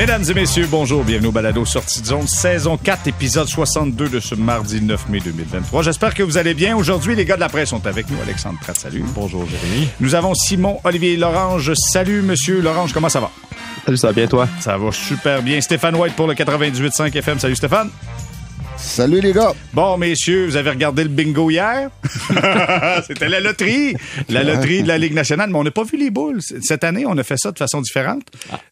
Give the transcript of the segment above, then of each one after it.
Mesdames et messieurs, bonjour, bienvenue au Balado Sortie de zone, saison 4, épisode 62 de ce mardi 9 mai 2023. J'espère que vous allez bien. Aujourd'hui, les gars de la presse sont avec nous. Alexandre Pratt, salut. Bonjour, Jérémy. Nous avons Simon Olivier Lorange. Salut, monsieur Lorange, comment ça va? Salut, ça va bien, toi? Ça va super bien. Stéphane White pour le 98.5 FM. Salut, Stéphane. Salut les gars. Bon, messieurs, vous avez regardé le bingo hier? C'était la loterie. La loterie de la Ligue nationale. Mais on n'a pas vu les boules. Cette année, on a fait ça de façon différente.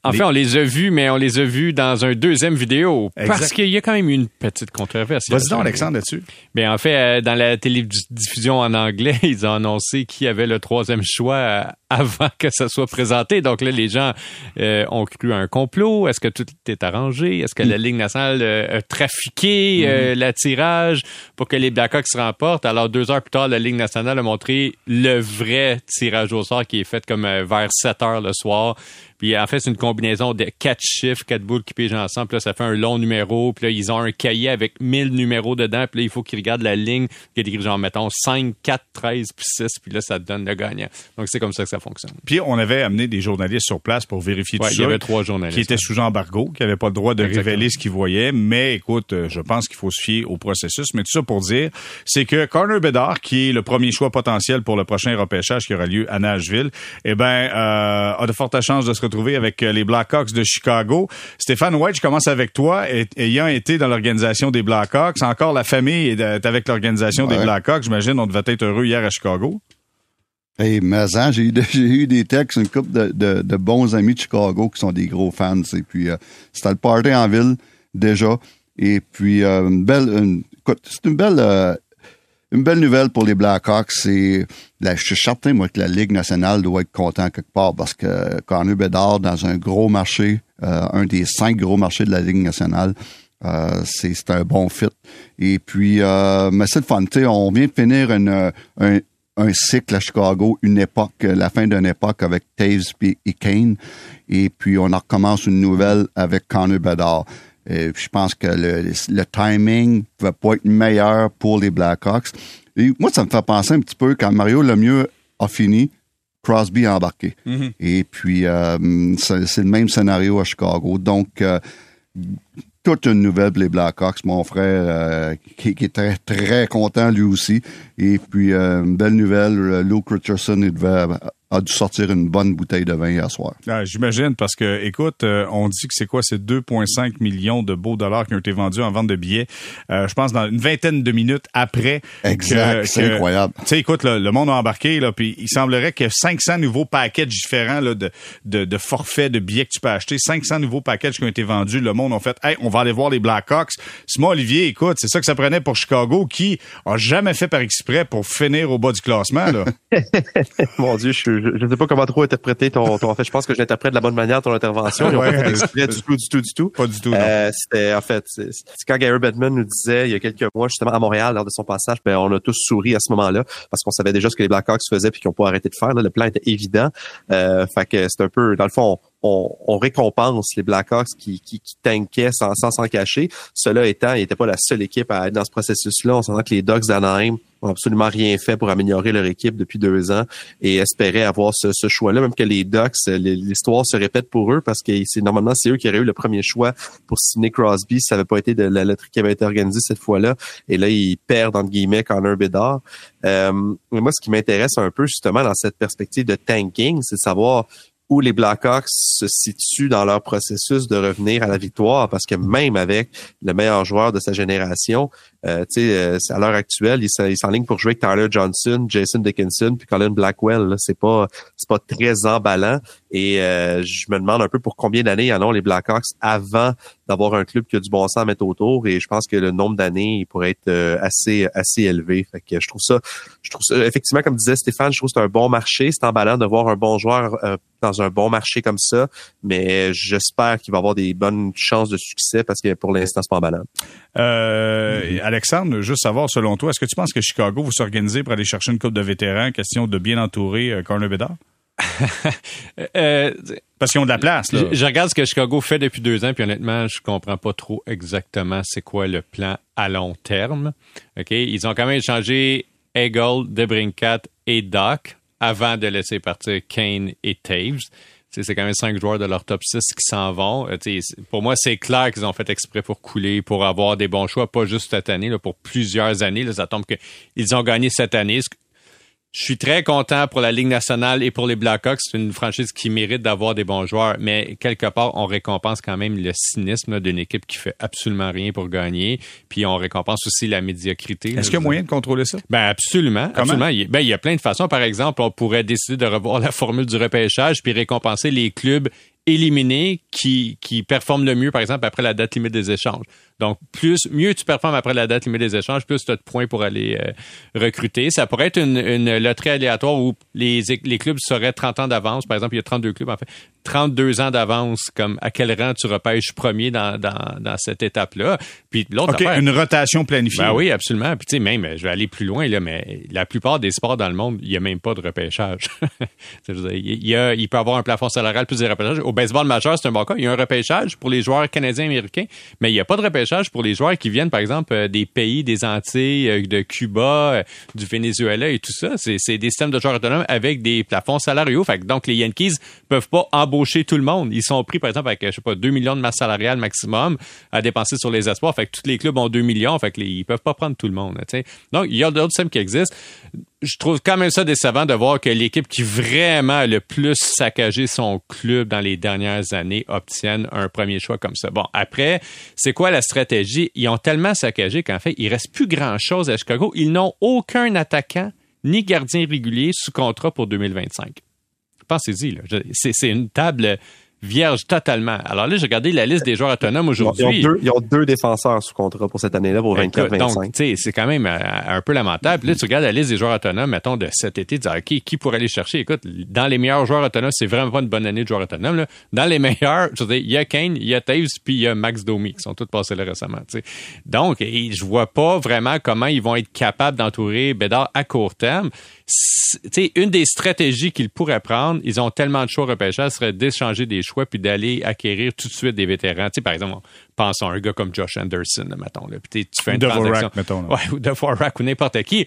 En fait, on les a vus, mais on les a vus dans un deuxième vidéo. Exact. Parce qu'il y a quand même une petite controverse. Vas-y donc, Alexandre, là-dessus. Mais en fait, euh, dans la télédiffusion en anglais, ils ont annoncé qui avait le troisième choix euh, avant que ça soit présenté. Donc là, les gens euh, ont cru à un complot. Est-ce que tout est arrangé? Est-ce que la Ligue nationale euh, a trafiqué euh, l'attirage pour que les Blackhawks remportent? Alors, deux heures plus tard, la Ligue nationale a montré le vrai tirage au sort qui est fait comme euh, vers 7 heures le soir. Puis en fait, c'est une combinaison de quatre chiffres, quatre boules qui pigent ensemble. Puis là, ça fait un long numéro. Puis là, ils ont un cahier avec 1000 numéros dedans. Puis là, il faut qu'ils regardent la ligne qui est genre, mettons, 5, 4, 13, puis 6. Puis là, ça te donne le gagnant. Donc, c'est comme ça que ça fonctionne. Puis on avait amené des journalistes sur place pour vérifier Ouais, tout il y ça. avait trois journalistes. Qui étaient sous embargo, qui n'avaient pas le droit de Exactement. révéler ce qu'ils voyaient. Mais écoute, euh, je pense qu'il faut se fier au processus. Mais tout ça pour dire, c'est que Connor Bedard, qui est le premier choix potentiel pour le prochain repêchage qui aura lieu à Nashville, eh ben, euh, a de fortes chances de se retrouver avec euh, les Blackhawks de Chicago. Stéphane White, je commence avec toi. Ayant été dans l'organisation des Blackhawks, encore la famille est est avec l'organisation des Ouais. Blackhawks. J'imagine on devait être heureux hier à Chicago. Hey, mais j'ai eu, de- j'ai eu des textes, une couple de, de, de bons amis de Chicago qui sont des gros fans. Et puis, euh, c'était le party en ville déjà. Et puis, euh, une belle, une- écoute, c'est une belle, euh, une belle nouvelle pour les Blackhawks. C'est, je suis certain, moi, que la Ligue nationale doit être content quelque part parce que Connor Bedard, dans un gros marché, euh, un des cinq gros marchés de la Ligue nationale, euh, c'est un bon fit. Et puis, euh, mais c'est fun. On vient de finir euh, un, un cycle à Chicago, une époque, la fin d'une époque avec Taves et et Kane. Et puis, on en recommence une nouvelle avec Connor Bedard. Et puis, je pense que le, le timing ne va pas être meilleur pour les Blackhawks. Et moi, ça me fait penser un petit peu quand Mario Lemieux a fini, Crosby a embarqué. Et puis, euh, c'est le même scénario à Chicago. Donc, euh, toute une nouvelle pour les Blackhawks. Mon frère, euh, qui, qui est très, très content lui aussi. Et puis, euh, une belle nouvelle, euh, Luke Richardson il devait, a dû sortir une bonne bouteille de vin hier soir. Ah, J'imagine, parce que, écoute, euh, on dit que c'est quoi? C'est 2,5 millions de beaux dollars qui ont été vendus en vente de billets, euh, je pense, dans une vingtaine de minutes après. Exact, c'est incroyable. Tu sais, écoute, le, le monde a embarqué, là, puis il semblerait que 500 nouveaux packages différents là, de, de, de forfaits, de billets que tu peux acheter, 500 nouveaux packages qui ont été vendus. Le monde a fait, hey, on va aller voir les Blackhawks. Simon Olivier, écoute, c'est ça que ça prenait pour Chicago, qui a jamais fait par exprès pour finir au bas du classement. Là. Mon Dieu, je, je ne sais pas comment trop interpréter ton, ton- En fait, je pense que je l'interprète de la bonne manière, ton intervention. Ouais. pas exprès du tout, du tout, du tout. Pas du tout. Euh, c'était, en fait, c'est c'est quand Gary Bettman nous disait, il y a quelques mois, justement, à Montréal, lors de son passage, ben, on a tous souri à ce moment-là, parce qu'on savait déjà ce que les Blackhawks faisaient puis qu'ils n'ont pas arrêté de faire. là. Le plan était évident. Euh, fait que c'est un peu, dans le fond, on, on récompense les Blackhawks qui, qui, qui tankaient sans sans s'en cacher. Cela étant, ils n'étaient pas la seule équipe à être dans ce processus-là. On s'entend que les Ducks d'Anaheim ont absolument rien fait pour améliorer leur équipe depuis deux ans et espéraient avoir ce, choix-là, même que les Ducks, l'histoire se répète pour eux parce que c'est normalement c'est eux qui auraient eu le premier choix pour signer Crosby. Ça n'avait pas été de la loterie qui avait été organisée cette fois-là. Et là, ils perdent entre guillemets Connor Bedard. Euh, mais moi, ce qui m'intéresse un peu justement dans cette perspective de tanking, c'est de savoir où les Blackhawks se situent dans leur processus de revenir à la victoire, parce que même avec le meilleur joueur de sa génération, euh, tu sais, euh, à l'heure actuelle, il s'en- il s'enligne pour jouer avec Tyler Johnson, Jason Dickinson, puis Colin Blackwell. là. C'est pas, c'est pas très emballant. Et euh, je me demande un peu pour combien d'années en ont les Blackhawks avant d'avoir un club qui a du bon sens à mettre autour. Et je pense que le nombre d'années il pourrait être euh, assez, assez élevé. Fait que je trouve ça, je trouve ça, effectivement, comme disait Stéphane, je trouve que c'est un bon marché. C'est emballant de voir un bon joueur euh, dans un bon marché comme ça. Mais j'espère qu'il va avoir des bonnes chances de succès parce que pour l'instant, c'est pas emballant. Euh, Alexandre, juste savoir, selon toi, est-ce que tu penses que Chicago va s'organiser pour aller chercher une coupe de vétérans, question de bien entourer euh, Corner Bedard? Euh, Parce qu'ils ont de la place, là. je, je regarde ce que Chicago fait depuis deux ans, puis honnêtement, je comprends pas trop exactement c'est quoi le plan à long terme. OK? Ils ont quand même échangé Eagle, Debrincat et Doc avant de laisser partir Kane et Taves. C'est quand même cinq joueurs de leur top 6 qui s'en vont. pour moi, c'est clair qu'ils ont fait exprès pour couler, pour avoir des bons choix, pas juste cette année, là, pour plusieurs années. Là, ça tombe qu'ils ont gagné cette année. Je suis très content pour la Ligue nationale et pour les Blackhawks. C'est une franchise qui mérite d'avoir des bons joueurs, mais quelque part, on récompense quand même le cynisme d'une équipe qui fait absolument rien pour gagner. Puis on récompense aussi la médiocrité. Est-ce qu'il y a moyen de contrôler ça? Ben absolument. absolument. Il, ben, il y a plein de façons. Par exemple, on pourrait décider de revoir la formule du repêchage puis récompenser les clubs éliminés qui, qui performent le mieux, par exemple, après la date limite des échanges. Donc, plus mieux tu performes après la date limite des échanges, plus tu as de points pour aller euh, recruter. Ça pourrait être une, une loterie aléatoire où les, les clubs seraient 30 ans d'avance. Par exemple, il y a 32 clubs, en fait. 32 ans d'avance, comme à quel rang tu repêches premier dans, dans, dans cette étape-là. Puis l'autre OK, une rotation planifiée. Ben oui, absolument. Puis tu sais, même, je vais aller plus loin, là, mais la plupart des sports dans le monde, il n'y a même pas de repêchage. il, y a, il peut y avoir un plafond salarial plus des repêchages. Au baseball majeur, c'est un bon cas. Il y a un repêchage pour les joueurs canadiens américains, mais il n'y a pas de repêchage pour les joueurs qui viennent, par exemple, euh, des pays, des Antilles, euh, de Cuba, euh, du Venezuela et tout ça. C'est des systèmes de joueurs autonomes avec des plafonds salariaux. Fait donc, les Yankees peuvent pas embaucher tout le monde. Ils sont pris, par exemple, avec, je sais pas, 2 millions de masse salariale maximum à dépenser sur les espoirs. Fait que tous les clubs ont 2 millions. Fait que ils peuvent pas prendre tout le monde. Donc, il y a d'autres systèmes qui existent je trouve quand même ça décevant de voir que l'équipe qui vraiment le plus saccagé son club dans les dernières années obtienne un premier choix comme ça. Bon, après, c'est quoi la stratégie? Ils ont tellement saccagé qu'en fait, il reste plus grand-chose à Chicago. Ils n'ont aucun attaquant ni gardien régulier sous contrat pour 2025. Pensez-y, c'est une table vierge totalement. Alors là, j'ai regardé la liste des joueurs autonomes aujourd'hui. Ils, ont deux défenseurs sous contrat pour cette année-là, pour 24-25. Donc, tu sais, c'est quand même euh, un peu lamentable. Puis là, tu regardes la liste des joueurs autonomes, mettons, de cet été, tu dis, OK, qui pourrait aller chercher? Écoute, dans les meilleurs joueurs autonomes, c'est vraiment pas une bonne année de joueurs autonomes. Là. Dans les meilleurs, je veux dire, il y a Kane, il y a Taves, puis il y a Max Domi, qui sont tous passés là récemment. Donc, je vois pas vraiment comment ils vont être capables d'entourer Bédard à court terme une des stratégies qu'ils pourraient prendre, ils ont tellement de choix repêchage, serait d'échanger des choix puis d'aller acquérir tout de suite des vétérans. sais, par exemple, pensons à un gars comme Josh Anderson, mettons. Là, puis tu fais une transaction. mettons. Ouais, ou de ou n'importe qui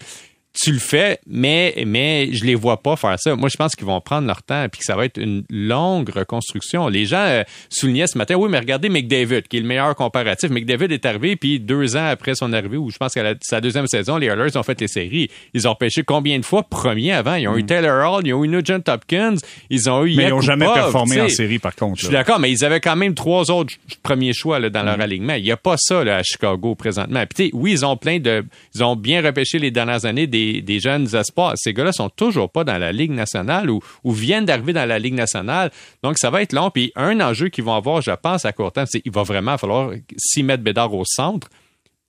tu le fais, mais, mais je les vois pas faire ça. Moi, je pense qu'ils vont prendre leur temps et que ça va être une longue reconstruction. Les gens euh, soulignaient ce matin, oui, mais regardez McDavid, qui est le meilleur comparatif. McDavid est arrivé, puis deux ans après son arrivée, ou je pense qu'à sa deuxième saison, les Oilers ont fait les séries. Ils ont pêché combien de fois premier avant? Ils ont eu hmm. Taylor Hall, ils ont eu Nugent Hopkins, ils ont eu Mais ils n'ont jamais performé en série, par contre. Je suis d'accord, mais ils avaient quand même trois autres premiers choix là, dans leur hmm. alignement. Il n'y a pas ça là, à Chicago présentement. Puis, oui, ils ont plein de... Ils ont bien repêché les dernières années des des, jeunes espoirs. Ces gars-là sont toujours pas dans la Ligue nationale ou, viennent d'arriver dans la Ligue nationale. Donc, ça va être long. Puis, un enjeu qu'ils vont avoir, je pense, à court terme, c'est qu'il va vraiment falloir s'y mettre Bédard au centre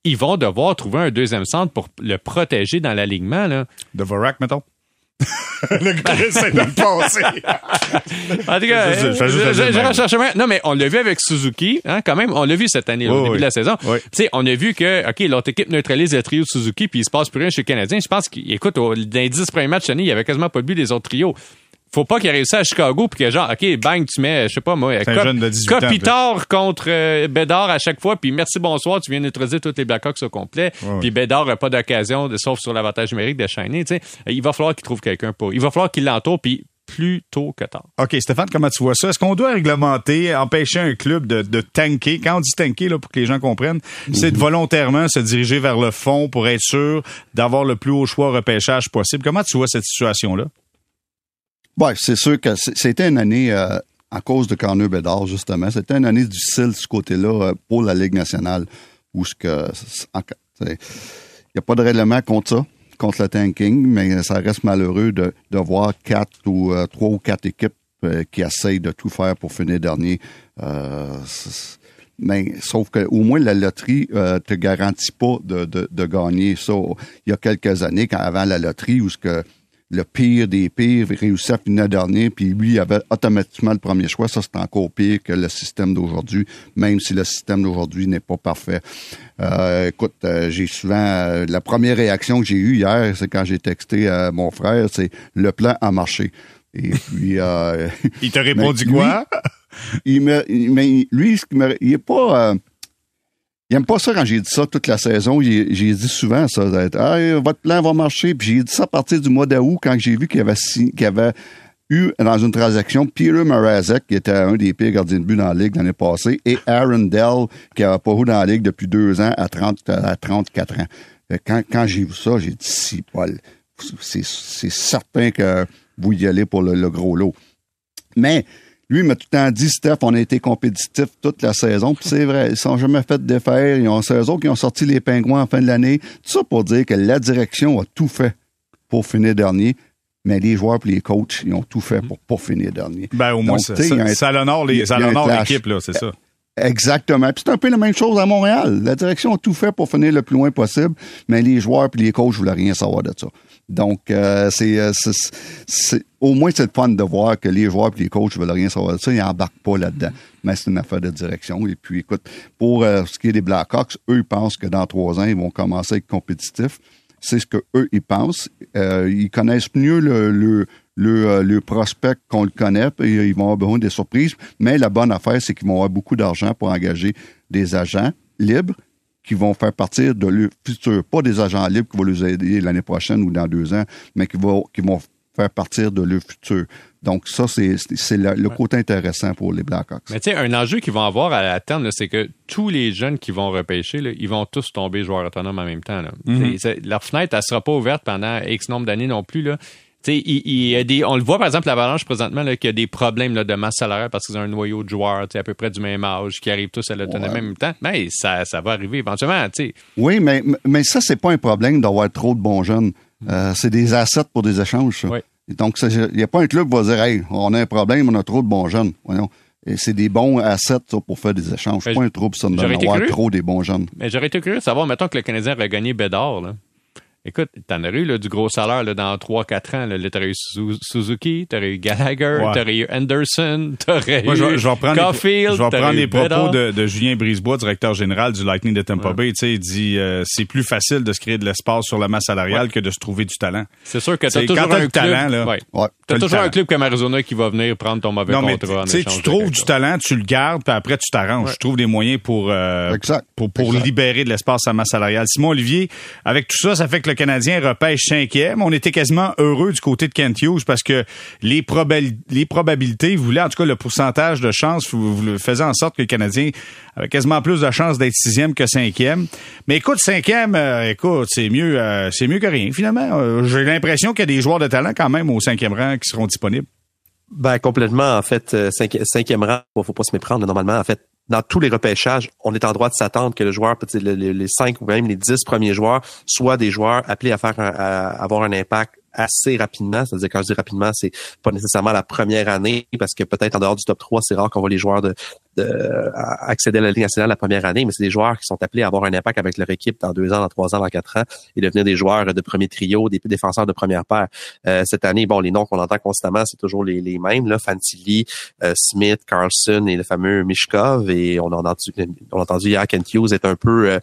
ils vont devoir trouver un deuxième centre pour le protéger dans l'alignement. De Vorak, mettons. le gars essaie de passer. en tout cas, je, recherche Non, mais on l'a vu avec Suzuki, hein, quand même. On l'a vu cette année, au début de la saison. Tu sais, on a vu que, OK, l'autre équipe neutralise le trio de Suzuki, puis il se passe plus rien chez les Canadiens. Je pense qu'écoute, dans les 10 premiers matchs cette année, il y avait quasiment pas de but des autres trios faut pas qu'il réussisse à Chicago puis que genre OK bang tu mets je sais pas moi Kopitar contre euh, Bédard à chaque fois puis merci bonsoir tu viens neutraliser tous les Blackhawks au complet puis Bédard n'a pas d'occasion de sauf sur l'avantage numérique tu sais il va falloir qu'il trouve quelqu'un pour il va falloir qu'il l'entoure puis plus tôt que tard. OK, Stéphane, comment tu vois ça? Est-ce qu'on doit réglementer, empêcher un club de, de tanker? Quand on dit tanker, là, pour que les gens comprennent, c'est de volontairement se diriger vers le fond pour être sûr d'avoir le plus haut choix repêchage possible. Comment tu vois cette situation-là? Oui, c'est sûr que c'était une année, euh, à cause de Corneux Bédard, justement, c'était une année difficile de ce côté-là euh, pour la Ligue nationale, où ce que il n'y a pas de règlement contre ça, contre le tanking, mais ça reste malheureux de, de voir quatre ou euh, trois ou quatre équipes qui essayent de tout faire pour finir dernier. mais sauf que au moins la loterie euh, te garantit pas de, de, de, gagner ça. Il y a quelques années, quand avant la loterie, où ce que le pire des pires réussit à finir dernier, puis lui il avait automatiquement le premier choix. Ça, c'est encore pire que le système d'aujourd'hui, même si le système d'aujourd'hui n'est pas parfait. Euh, écoute, euh, j'ai souvent... Euh, la première réaction que j'ai eue hier, c'est quand j'ai texté à mon frère, c'est « le plan a marché ». Et puis... il t'a répondu quoi? il me, mais lui, il est pas il aime pas ça quand j'ai dit ça toute la saison. J'ai dit souvent ça, d'être votre plan va marcher. Puis j'ai dit ça à partir du mois d'août quand j'ai vu qu'il avait, avait eu dans une transaction Peter Mrazek, qui était un des pires gardiens de but dans la Ligue l'année passée, et Aaron Dell, qui n'a pas joué dans la Ligue depuis deux ans à, 30, à 34 ans. Quand, quand j'ai vu ça, j'ai dit, si, Paul, c'est certain que vous y allez pour le, gros lot. Mais lui m'a tout le temps dit, Steph, on a été compétitif toute la saison. Puis c'est vrai, ils sont jamais fait défaire. Ils ont, c'est eux qui ont sorti les pingouins en fin de l'année. Tout ça pour dire que la direction a tout fait pour finir dernier mais les joueurs et les coachs, ils ont tout fait pour pas finir dernier. Ben, au moins, ça, ça, ça l'honore l'équipe, là, c'est ça. Exactement. Puis c'est un peu la même chose à Montréal. La direction a tout fait pour finir le plus loin possible, mais les joueurs et les coachs voulaient rien savoir de ça. Donc, euh, euh, c'est, au moins c'est le fun de voir que les joueurs et les coachs veulent rien savoir de ça. Ils n'embarquent pas là-dedans. Mais c'est une affaire de direction. Et puis, écoute, pour euh, ce qui est des Blackhawks, eux, ils pensent que dans trois ans, ils vont commencer à être compétitifs c'est ce que eux ils pensent. Euh, ils connaissent mieux le, le, le, le prospect qu'on le connaît, et ils vont avoir besoin des surprises. Mais la bonne affaire, c'est qu'ils vont avoir beaucoup d'argent pour engager des agents libres qui vont faire partir de leur futur, pas des agents libres qui vont les aider l'année prochaine ou dans deux ans, mais qui vont, qui vont faire partir de leur futur. Donc, ça, c'est le, côté intéressant pour les Blackhawks. Mais tu sais, un enjeu qu'ils vont avoir à la terme, c'est que tous les jeunes qui vont repêcher, ils vont tous tomber joueurs autonomes en même temps. Mm-hmm. Leur fenêtre, elle sera pas ouverte pendant X nombre d'années non plus. Là. Il, il, y a des, on le voit par exemple l'Avalanche présentement qu'il y a des problèmes là, de masse salariale parce qu'ils ont un noyau de joueurs à peu près du même âge qui arrivent tous à l'autonomie en même temps. Mais ça, ça va arriver éventuellement. sais. Oui, mais, mais ça, c'est pas un problème d'avoir trop de bons jeunes. Euh, c'est des assets pour des échanges. Ça. Oui. Donc, il n'y a pas un club qui va dire Hey, on a un problème, on a trop de bons jeunes. Voyons. Et c'est des bons assets ça, pour faire des échanges. C'est pas un trouble, ça, d'avoir trop des bons jeunes. Mais j'aurais été curieux de savoir, mettons que le Canadien aurait gagné Bédard, là. Écoute, t'en aurais eu là, du gros salaire là, dans 3-4 ans. Là, t'aurais eu Suzuki, t'aurais eu Gallagher, t'aurais eu Anderson, t'aurais eu je, vais, je vais Caulfield. je vais prendre les propos de, de, Julien Brisebois, directeur général du Lightning de Tampa Bay. Il dit euh, c'est plus facile de se créer de l'espace sur la masse salariale que de se trouver du talent. C'est sûr que t'as toujours un club, talent, là, ouais. T'as toujours un club comme Arizona qui va venir prendre ton mauvais non, contrat. Mais, tu trouves du talent, tu le gardes, puis après tu t'arranges. Tu trouves des moyens pour euh, pour, pour libérer de l'espace à masse salariale. Simon Olivier, avec tout ça, ça fait que le Canadien repêche cinquième. On était quasiment heureux du côté de Kent Hughes parce que les, les probabilités voulaient, en tout cas le pourcentage de chance, vous, faisait en sorte que le Canadien avait quasiment plus de chances d'être sixième que cinquième. Mais écoute, cinquième, euh, écoute, c'est mieux, euh, c'est mieux que rien finalement. Euh, j'ai l'impression qu'il y a des joueurs de talent quand même au cinquième rang qui seront disponibles? Ben complètement en fait cinquième rang, faut pas se méprendre normalement en fait dans tous les repêchages, on est en droit de s'attendre que le joueur, les cinq ou même les dix premiers joueurs, soient des joueurs appelés à faire à avoir un impact assez rapidement. C'est-à-dire, quand je dis rapidement, c'est pas nécessairement la première année, parce que peut-être en dehors du top 3, c'est rare qu'on voit les joueurs de, de accéder à la Ligue nationale la première année, mais c'est des joueurs qui sont appelés à avoir un impact avec leur équipe dans deux ans, dans trois ans, dans quatre ans, et devenir des joueurs de premier trio, des défenseurs de première paire. Euh, cette année, bon, les noms qu'on entend constamment, c'est toujours les, les mêmes, là, Fantilli, euh, Smith, Carlson et le fameux Mishkov, et on a entendu, on a entendu hier Kent Hughes est un peu euh,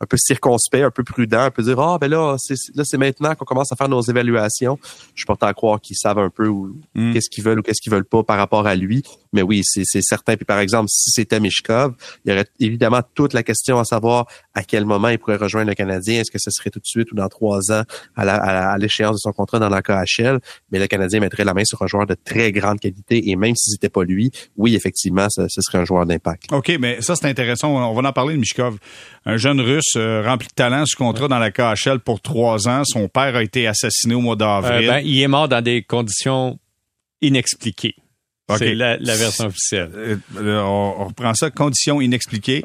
un peu circonspect, un peu prudent, un peu dire ah ben là c'est là c'est maintenant qu'on commence à faire nos évaluations. Je suis porté à croire qu'ils savent un peu mm. qu'est-ce qu'ils veulent ou qu'est-ce qu'ils veulent pas par rapport à lui. Mais oui, c'est certain. Puis par exemple, si c'était Mishkov, il y aurait évidemment toute la question à savoir à quel moment il pourrait rejoindre le Canadien. Est-ce que ce serait tout de suite ou dans trois ans à l'échéance de son contrat dans la KHL? Mais le Canadien mettrait la main sur un joueur de très grande qualité et même si c'était pas lui, oui effectivement, ce, serait un joueur d'impact. Ok, mais ça c'est intéressant. On va en parler de Mishkov, un jeune Russe euh, rempli de talent, ce contrat dans la KHL pour trois ans. Son père a été assassiné au mois d'avril. Euh, ben, il est mort dans des conditions inexpliquées. C'est la, version officielle. Euh, on, reprend ça, conditions inexpliquées.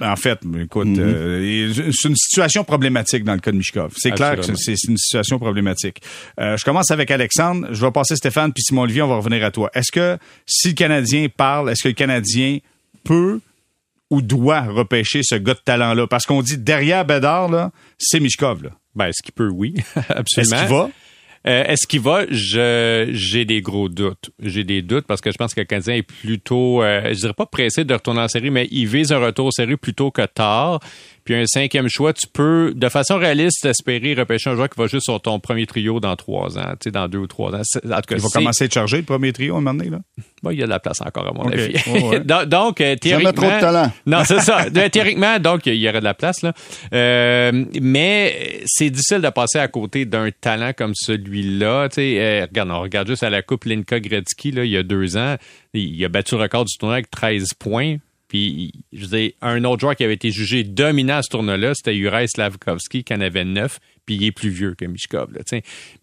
en fait, écoute, mm-hmm. c'est une situation problématique dans le cas de Mishkov. C'est clair que c'est une situation problématique. je commence avec Alexandre. Je vais passer Stéphane puis Simon Olivier, on va revenir à toi. Est-ce que si le Canadien parle, est-ce que le Canadien peut ou doit repêcher ce gars de talent-là? Parce qu'on dit derrière Bédard, là, c'est Mishkov. Là. Ben, est-ce qu'il peut? Oui, absolument. Est-ce qu'il va? Euh, est-ce qu'il va? J'ai des gros doutes. J'ai des doutes parce que je pense que le Canadien est plutôt, euh, je dirais pas pressé de retourner en série, mais il vise un retour en série plutôt que tard. Puis un cinquième choix, tu peux, de façon réaliste, espérer repêcher un joueur qui va juste sur ton premier trio dans trois ans, tu sais, dans deux ou trois ans. En tout cas, il va commencer à être chargé, le premier trio, à un moment donné, là? Bon, il y a de la place encore, à mon Ok. avis. Ouais, ouais. donc, donc, euh, Jamais théoriquement... trop de talent. Non, c'est ça. Théoriquement, donc, il y aurait de la place, là. Euh, mais c'est difficile de passer à côté d'un talent comme celui-là. Tu sais, euh, regarde, on regarde juste à la Coupe Linka Gretzky, là, il y a deux ans. Il a battu le record du tournoi avec 13 points. Puis, je un autre joueur qui avait été jugé dominant à ce tournoi-là, c'était Juraj Slavkovski, qui en avait neuf, puis il est plus vieux que Mishkov.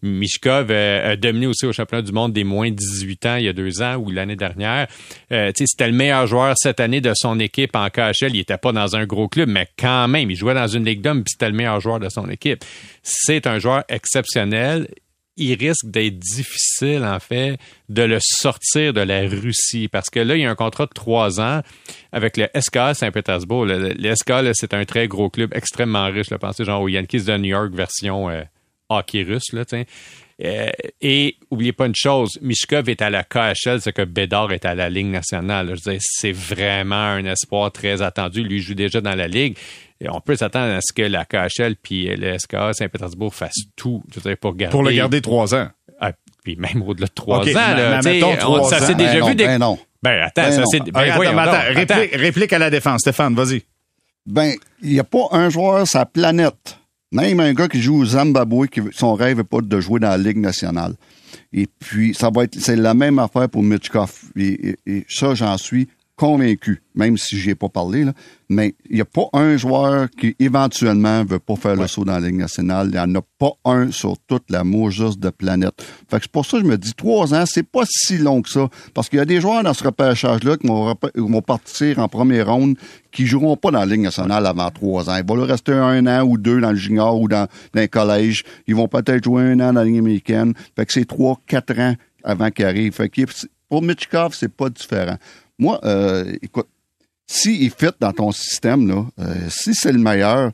Mishkov euh, a dominé aussi au championnat du monde des moins de 18 ans il y a deux ans ou l'année dernière. Euh, c'était le meilleur joueur cette année de son équipe en KHL. Il était pas dans un gros club, mais quand même, il jouait dans une ligue d'hommes, puis c'était le meilleur joueur de son équipe. C'est un joueur exceptionnel il risque d'être difficile, en fait, de le sortir de la Russie. Parce que là, il y a un contrat de trois ans avec le SKA Saint-Pétersbourg. Le, SKA, c'est un très gros club extrêmement riche. Là, pensez genre aux Yankees de New York version euh, hockey russe. Là. Euh, et oubliez pas une chose, Mishkov est à la KHL, c'est que Bédard est à la Ligue nationale. là. Je veux dire, c'est vraiment un espoir très attendu. Lui il joue déjà dans la Ligue. Et on peut s'attendre à ce que la KHL puis le SKA Saint-Pétersbourg fassent tout je veux dire, pour garder. Pour le garder trois ans. Ah, puis même au-delà de trois ans. Là, mais on- trois ça s'est déjà Ben vu non, des... ben non. Ben attends, Ben ça non. c'est. Ah, Ben, attends, voyons mais donc, attends, attends. réplique, réplique à la défense. Stéphane, vas-y. Ben, il n'y a pas un joueur sur la planète, même un gars qui joue au Zimbabwe, qui son rêve n'est pas de jouer dans la Ligue nationale. Et puis, ça va être, c'est la même affaire pour Mitchkov. Et, et- et ça, j'en suis convaincu, même si j'y ai pas parlé, là. Mais il n'y a pas un joueur qui, éventuellement, veut pas faire le saut dans la Ligue nationale. Il n'y en a pas un sur toute la juste de planète. Fait que c'est pour ça que je me dis, trois ans, c'est pas si long que ça. Parce qu'il y a des joueurs dans ce repêchage-là qui vont, partir en première ronde qui joueront pas dans la Ligue nationale avant trois ans. Ils vont leur rester un an ou deux dans le junior ou dans, dans le collège. Ils vont peut-être jouer un an dans la Ligue américaine. Fait que c'est trois, quatre ans avant qu'ils arrivent. Fait que pour Mitchkov, c'est pas différent. Moi, euh, écoute, s'il fit dans ton système, là, euh, si c'est le meilleur,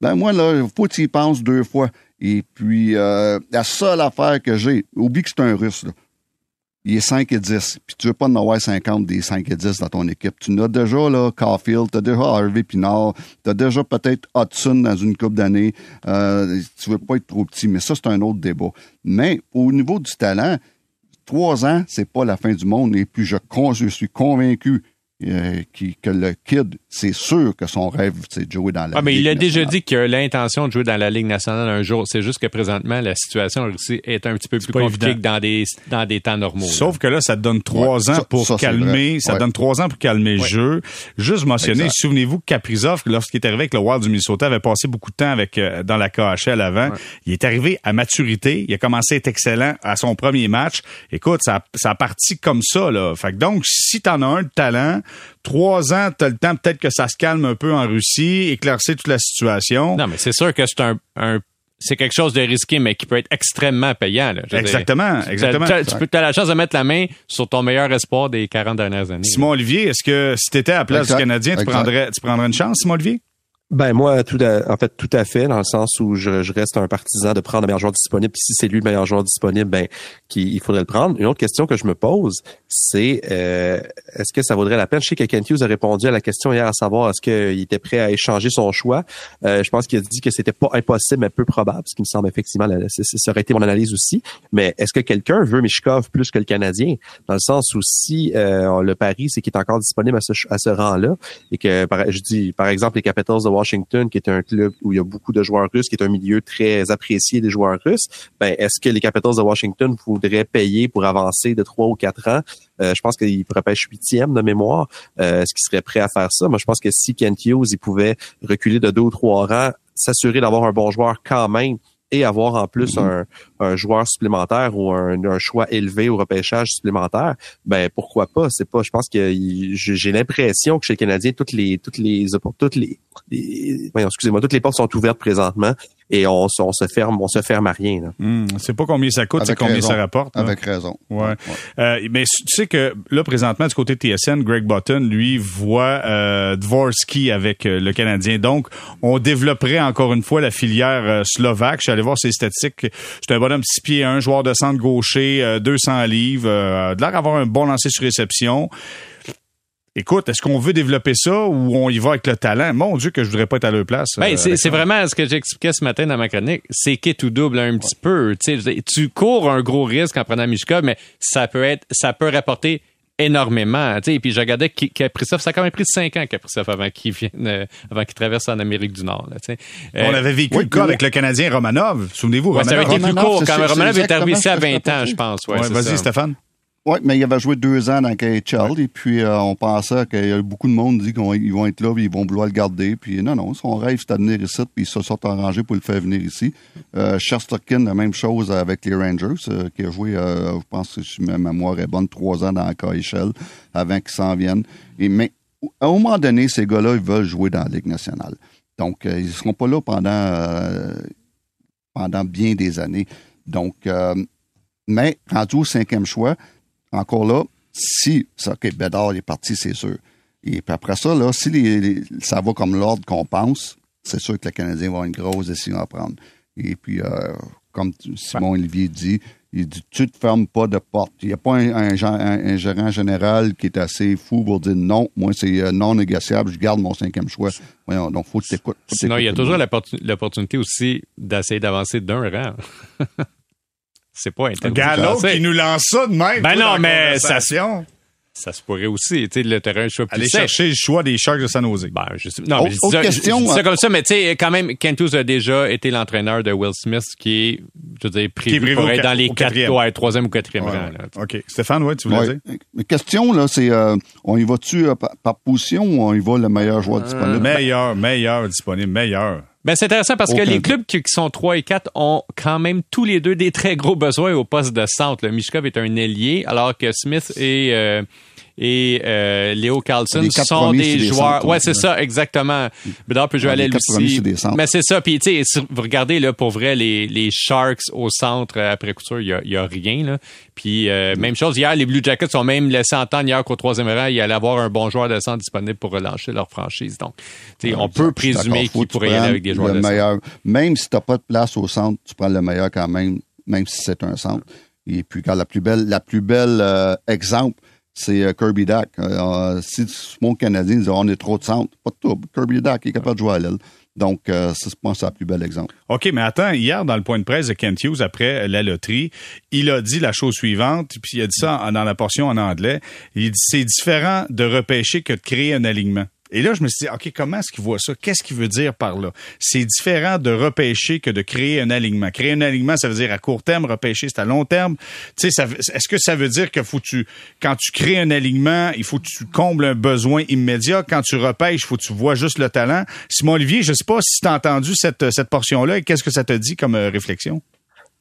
ben moi, là, faut que tu y penses deux fois. Et puis, euh, la seule affaire que j'ai, oublie que c'est un russe. Il est 5 et 10. Puis tu veux pas en avoir 50 des 5 et 10 dans ton équipe. Tu n'as déjà, là, Caulfield, tu as déjà Harvey Pinard, tu as déjà peut-être Hudson dans une coupe d'années. Euh, tu veux pas être trop petit, mais ça, c'est un autre débat. Mais au niveau du talent, trois ans, c'est pas la fin du monde. Et puis, je, je suis convaincu euh, qui- que le kid, c'est sûr que son rêve, c'est de jouer dans la Ah, mais il Ligue a déjà dit qu'il a l'intention de jouer dans la Ligue nationale un jour. C'est juste que présentement, la situation en Russie est un petit peu plus compliquée évident. que dans des, dans des temps normaux. là. Sauf que là, ça te donne trois Ouais, ans ça- pour ça, calmer, ça Ouais. donne trois ans pour calmer le jeu. Juste mentionner, souvenez-vous que Kaprizov, lorsqu'il est arrivé avec le Wild du Minnesota, avait passé beaucoup de temps avec euh, dans la KHL avant. Il est arrivé à maturité, il a commencé à être excellent à son premier match. Écoute, ça, ça a parti comme ça là. Fait que donc, si t'en as un de talent, trois ans, t'as le temps peut-être que ça se calme un peu en Russie, éclaircir toute la situation. Non, mais c'est sûr que c'est un, un- c'est quelque chose de risqué, mais qui peut être extrêmement payant. là. Dire, Exactement, t'as- exactement. t'as- Tu peux, as la chance de mettre la main sur ton meilleur espoir des 40 dernières années. Simon Olivier, est-ce que si t'étais à la place Exact. du Canadien, tu prendrais, tu prendrais une chance, Simon Olivier? Ben moi, tout en fait, tout à fait, dans le sens où je, je reste un partisan de prendre le meilleur joueur disponible. Puis si c'est lui le meilleur joueur disponible, ben il faudrait le prendre. Une autre question que je me pose, c'est euh, est-ce que ça vaudrait la peine? Je sais que Kent Hughes a répondu à la question hier à savoir est-ce qu'il était prêt à échanger son choix. Euh, je pense qu'il a dit que c'était pas impossible, mais peu probable, ce qui me semble effectivement, ça aurait été mon analyse aussi. Mais est-ce que quelqu'un veut Mishkov plus que le Canadien? Dans le sens où si euh, le pari, c'est qu'il est encore disponible à ce, à ce rang-là, et que par, je dis par exemple les Capitals de Washington, qui est un club où il y a beaucoup de joueurs russes, qui est un milieu très apprécié des joueurs russes, ben est-ce que les Capitals de Washington voudraient payer pour avancer de trois ou quatre ans? Euh, Je pense qu'ils repêchent huitième de mémoire. Euh, est-ce qu'ils seraient prêts à faire ça? Moi, je pense que si Kent il pouvait reculer de deux ou trois rangs, s'assurer d'avoir un bon joueur quand même et avoir en plus un, un joueur supplémentaire ou un, un choix élevé au repêchage supplémentaire, ben pourquoi pas? C'est pas. Je pense que j'ai l'impression que chez le Canadien toutes les toutes les toutes les, les- excusez-moi toutes les portes sont ouvertes présentement et on, se- on se ferme on se ferme à rien. là. Hmm, c'est pas combien ça coûte, c'est combien raison. ça rapporte. là. Avec raison. Ouais. Euh, mais tu sais que là, présentement, du côté de TSN, Greg Button, lui, voit euh, Dvorsky avec euh, le Canadien. Donc, on développerait encore une fois la filière euh, slovaque. Je suis allé voir ses statistiques. C'est un bonhomme 6 pieds 1, joueur de centre gaucher, euh, 200 livres, euh, de l'air d'avoir un bon lancer sur réception. Écoute, est-ce qu'on veut développer ça ou on y va avec le talent? Mon Dieu, que je voudrais pas être à leur place. Ben, euh, c'est, vraiment ce que j'expliquais ce matin dans ma chronique. C'est quitte ou double un petit peu. Tu cours un gros risque en prenant Mishkov, mais ça peut être, ça peut rapporter énormément. Tu sais, puis je regardais Kaprizov, ça a quand même pris cinq ans Kaprizov avant qu'il vienne, euh, avant qu'il traverse en Amérique du Nord. Là, sais. On Euh, avait vécu oui, le cas avec le Canadien Romanov. Souvenez-vous, ouais, ça avait Romanov. été plus Romanov, court quand Romanov est arrivé ici à ce que je 20 ans, je pense. Ouais, Ouais, c'est Vas-y. Stéphane. Oui, mais il avait joué deux ans dans KHL et puis euh, on pensait y a beaucoup de monde dit qu'ils vont être là puis ils vont vouloir le garder. Puis non, non, son rêve c'était de venir ici puis ils se sont arrangés pour le faire venir ici. Euh, Shesterkin, la même chose avec les Rangers, euh, qui a joué, euh, je pense que si ma mémoire est bonne, trois ans dans KHL avant qu'ils s'en viennent. Et, mais à un moment donné, ces gars-là, ils veulent jouer dans la Ligue nationale. Donc, euh, ils ne seront pas là pendant, euh, pendant bien des années. Donc, euh, mais rendu au cinquième choix, encore là, si, ça, OK, Bédard est parti, c'est sûr. Et puis après ça, là, si les, les- ça va comme l'ordre qu'on pense, c'est sûr que le Canadien va avoir une grosse décision à prendre. Et puis, euh, comme tu- Simon Olivier dit, il dit, tu te fermes pas de porte. Il n'y a pas un, un gen- un- un gérant général qui est assez fou pour dire non, moi, c'est euh, non négociable, je garde mon cinquième choix. Voyons, donc, faut que faut que Sinon, il y a toujours l'opportunité aussi d'essayer d'avancer d'un rang. c'est pas interdit. Gallo qui nous lance ça de même. Ben non, mais ça-. Ça se pourrait aussi. Tu sais, le terrain choix plus Aller safe. chercher le choix des Sharks de San Jose. Ben, je sais, non, Autre- mais je dis autre ça, je- question, je dis ça euh, comme ça, mais tu sais, quand même, Kentus a déjà été l'entraîneur de Will Smith, qui est, je veux dire, prévu, prévu pour être dans les quatre, ouais, troisième ou quatrième Ouais, rang. ouais. là. OK. Stéphane, ouais, tu voulais Ouais. dire? La question, là, c'est euh, on y va-tu euh, par, par position ou on y va le meilleur joueur disponible? Meilleur, meilleur disponible, meilleur. Ben, c'est intéressant parce que les clubs qui, qui sont 3 et 4 ont quand même tous les deux des très gros besoins au poste de centre. Le Mishkov est un ailier, alors que Smith et, euh, et euh, Léo Carlson Les sont des joueurs. centres, ouais, ouais. c'est ça, exactement. Bedard peut jouer à l'aile aussi. Mais c'est ça. Puis, tu sais, vous regardez, là, pour vrai, les, les Sharks au centre, euh, après couture, il y a, rien, là. Puis, euh, même chose, hier, les Blue Jackets ont même laissé entendre hier qu'au troisième rang, il allait avoir un bon joueur de centre disponible pour relancer leur franchise. Donc, tu sais, on peut présumer tu pourraient y aller avec des joueurs le de centre. meilleur. Même si tu n'as pas de place au centre, tu prends le meilleur quand même, même si c'est un centre. Et puis, quand la plus belle, la plus belle euh, exemple, c'est euh, Kirby Dack. Euh, si mon Canadien dit on est trop de centre, pas de trouble. Kirby Dack est capable de jouer à l'aile. Donc, euh, ça, je c'est le plus bel exemple. OK, mais attends, hier, dans le point de presse de Kent Hughes, après la loterie, il a dit la chose suivante, puis il a dit ça dans la portion en anglais. Il dit c'est différent de repêcher que de créer un alignement. Et là, je me suis dit, OK, comment est-ce qu'il voit ça? Qu'est-ce qu'il veut dire par là? C'est différent de repêcher que de créer un alignement. Créer un alignement, ça veut dire à court terme, repêcher, c'est à long terme. Tu sais, est-ce que ça veut dire que faut tu, quand tu crées un alignement, il faut que tu combles un besoin immédiat? Quand tu repêches, il faut que tu vois juste le talent. Simon Olivier, je sais pas si tu as entendu cette, cette portion-là et qu'est-ce que ça te dit comme euh, réflexion?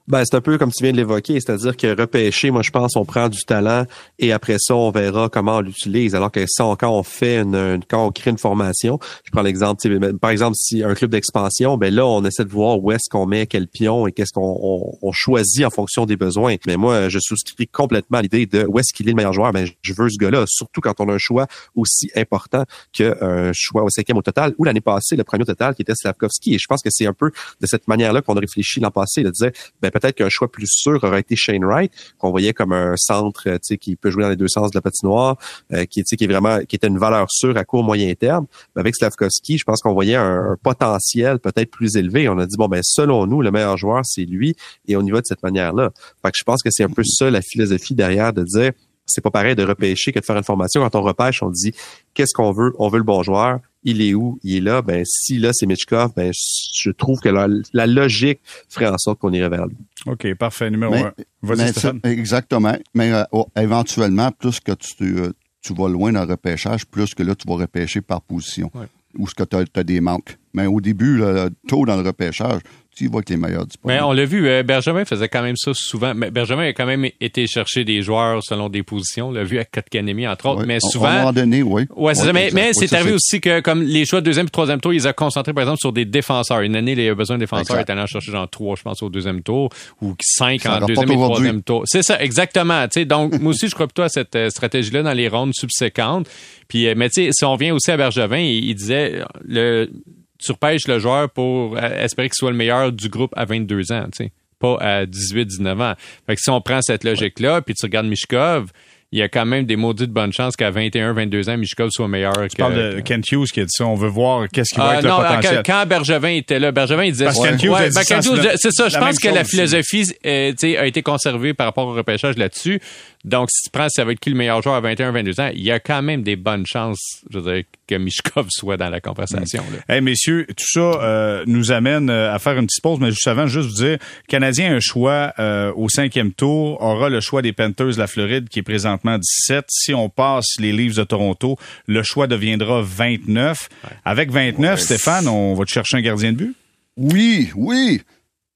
Ben, c'est un peu comme tu viens de l'évoquer, c'est-à-dire que repêcher, moi, je pense, on prend du talent et après ça, on verra comment on l'utilise. Alors que ça, quand on fait une, quand on crée une formation, je prends l'exemple, ben, par exemple, si un club d'expansion, ben là, on essaie de voir où est-ce qu'on met quel pion et qu'est-ce qu'on on, choisit en fonction des besoins. Mais moi, je souscris complètement à l'idée de où est-ce qu'il est le meilleur joueur. Ben, je veux ce gars-là, surtout quand on a un choix aussi important qu'un choix au cinquième au total ou l'année passée, le premier au total qui était Slavkovski. Et je pense que c'est un peu de cette manière-là qu'on a réfléchi l'an passé, de dire, ben, peut-être qu'un choix plus sûr aurait été Shane Wright, qu'on voyait comme un centre, euh, qui peut jouer dans les deux sens de la patinoire, euh, qui, qui est vraiment, qui était une valeur sûre à court moyen terme. Mais avec Slavkovski, je pense qu'on voyait un, un potentiel peut-être plus élevé. On a dit bon ben selon nous, le meilleur joueur c'est lui, et on y va de cette manière-là. Fait que je pense que c'est un peu ça la philosophie derrière de dire c'est pas pareil de repêcher que de faire une formation. Quand on repêche, on dit qu'est-ce qu'on veut? On veut le bon joueur. Il est où? Il est là. Ben, si là, c'est Mitchkov, ben, je trouve que la, la logique ferait en sorte qu'on irait vers lui. OK, parfait. Numéro Mais- un. Mais exactement. Mais euh, oh, éventuellement, plus que tu, euh, tu vas loin dans le repêchage, plus que là, tu vas repêcher par position. Ouais. Ou ce que tu as, des manques. Mais au début, là, tôt dans le repêchage, tu y vas avec les meilleurs Mais on l'a vu, euh, Benjamin faisait quand même ça souvent. Mais Benjamin a quand même été chercher des joueurs selon des positions. On l'a vu avec Kotkaniemi, entre autres. Mais À- À un souvent, moment donné, oui. Ouais, c'est ça. Mais, mais c'est arrivé aussi que, comme les choix de deuxième et troisième tour, ils ont concentré, par exemple, sur des défenseurs. Une année, il a besoin de défenseurs. Il Exact. est allé en chercher genre trois, je pense, au deuxième tour, ou cinq Ça en deuxième et troisième tour. C'est ça, exactement. Tu sais, donc, moi aussi, je crois plutôt à cette euh, stratégie-là dans les rondes subséquentes. Puis, euh, mais tu sais, si on revient aussi à Bergevin, il, il disait, le, tu repêches le joueur pour euh, espérer qu'il soit le meilleur du groupe à 22 ans, tu sais. Pas à 18, 19 ans. Fait que si on prend cette logique-là, puis tu regardes Mishkov, il y a quand même des maudites bonnes chances qu'à 21, 22 ans, Michkov soit meilleur Tu parles de Kent Hughes qui a dit ça. On veut voir qu'est-ce qui va Ah, être non, le potentiel. quand, quand Bergevin était là, Bergevin il disait Parce que Kent ben, c'est ça. Je pense que la philosophie euh, a été conservée par rapport au repêchage là-dessus. Donc, si tu prends ça va être qui le meilleur joueur à 21, 22 ans, il y a quand même des bonnes chances, je veux dire, que Mishkov soit dans la conversation. là. Hey, messieurs, tout ça euh, nous amène euh, à faire une petite pause, mais juste avant, juste vous dire, le Canadien a un choix euh, au cinquième tour, aura le choix des Panthers de la Floride qui est présentement 17. Si on passe les Leafs de Toronto, le choix deviendra 29. Avec 29, Stéphane, on va te chercher un gardien de but? Oui, oui,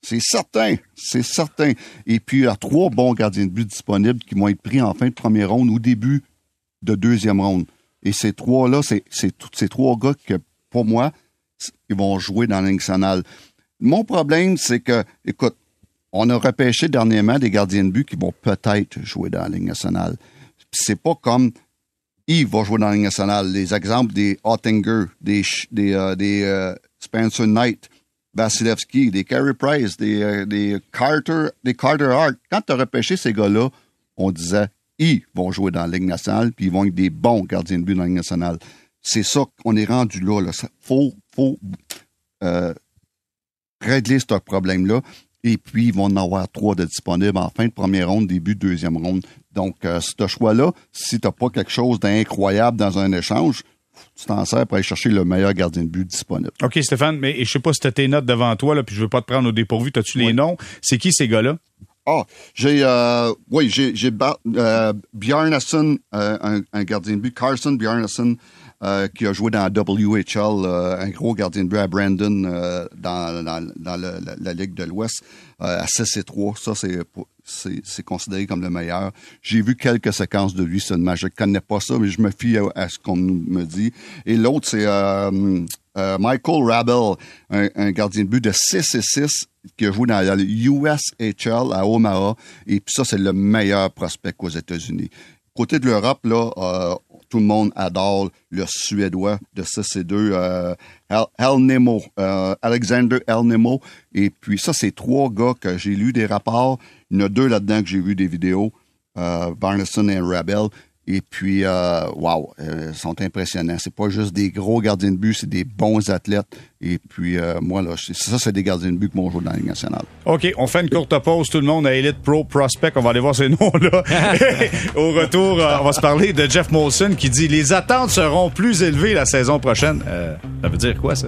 c'est certain, c'est certain. Et puis, il y a trois bons gardiens de but disponibles qui vont être pris en fin de première ronde ou début de deuxième ronde. Et ces trois-là, c'est tous ces trois gars que, pour moi, ils vont jouer dans nationale. Mon problème, c'est que, écoute, on a repêché dernièrement des gardiens de but qui vont peut-être jouer dans la Ligue nationale. C'est pas comme il va jouer dans la Ligue nationale. Les exemples des Ottinger, des, des, euh, des euh, Spencer Knight, Vasilevski, des Carey Price, des, euh, des Carter, des Carter Hart. Quand tu as repêché ces gars-là, on disait ils vont jouer dans la Ligue nationale, puis ils vont être des bons gardiens de but dans la Ligue nationale. C'est ça qu'on est rendu là. Il faut, faut euh, régler ce problème-là. Et puis, ils vont en avoir trois de disponibles en fin de première ronde, début de deuxième ronde. Donc, euh, ce choix-là, si tu n'as pas quelque chose d'incroyable dans un échange, tu t'en sers pour aller chercher le meilleur gardien de but disponible. OK, Stéphane, mais je sais pas si t'as tes notes devant toi, là, puis je veux pas te prendre au dépourvu. T'as-tu les noms? C'est qui ces gars-là? Ah, j'ai, euh, oui, j'ai, euh, euh, un, gardien de but, Carson Bjarnason, euh, qui a joué dans la WHL, un gros gardien de but à Brandon dans, dans, la, Ligue de l'Ouest, à 6 et 3. Ça, c'est, c'est, considéré comme le meilleur. J'ai vu quelques séquences de lui seulement. Je connais pas ça, mais je me fie à ce qu'on me dit. Et l'autre, c'est euh, Michael Rabel, un, gardien de but de 6 et 6 qui a joué dans la USHL à Omaha. Et puis ça, c'est le meilleur prospect aux États-Unis. Côté de l'Europe, euh, tout le monde adore le Suédois de 6 et 2, euh, El, El Nemo, euh, Alexander El Nemo. Et puis ça, c'est trois gars que j'ai lu des rapports. Il y en a deux là-dedans que j'ai vu des vidéos, euh, et Rabel. Et puis, euh, wow, euh, ils sont impressionnants. C'est pas juste des gros gardiens de but, c'est des bons athlètes. Et puis, euh, moi, là, c'est- ça, c'est des gardiens de but qui vont jouer dans la Ligue nationale. OK, on fait une courte pause. Tout le monde à Elite Pro Prospect. On va aller voir ces noms-là. Au retour, euh, on va se parler de Jeff Molson qui dit les attentes seront plus élevées la saison prochaine. Euh, ça veut dire quoi, ça?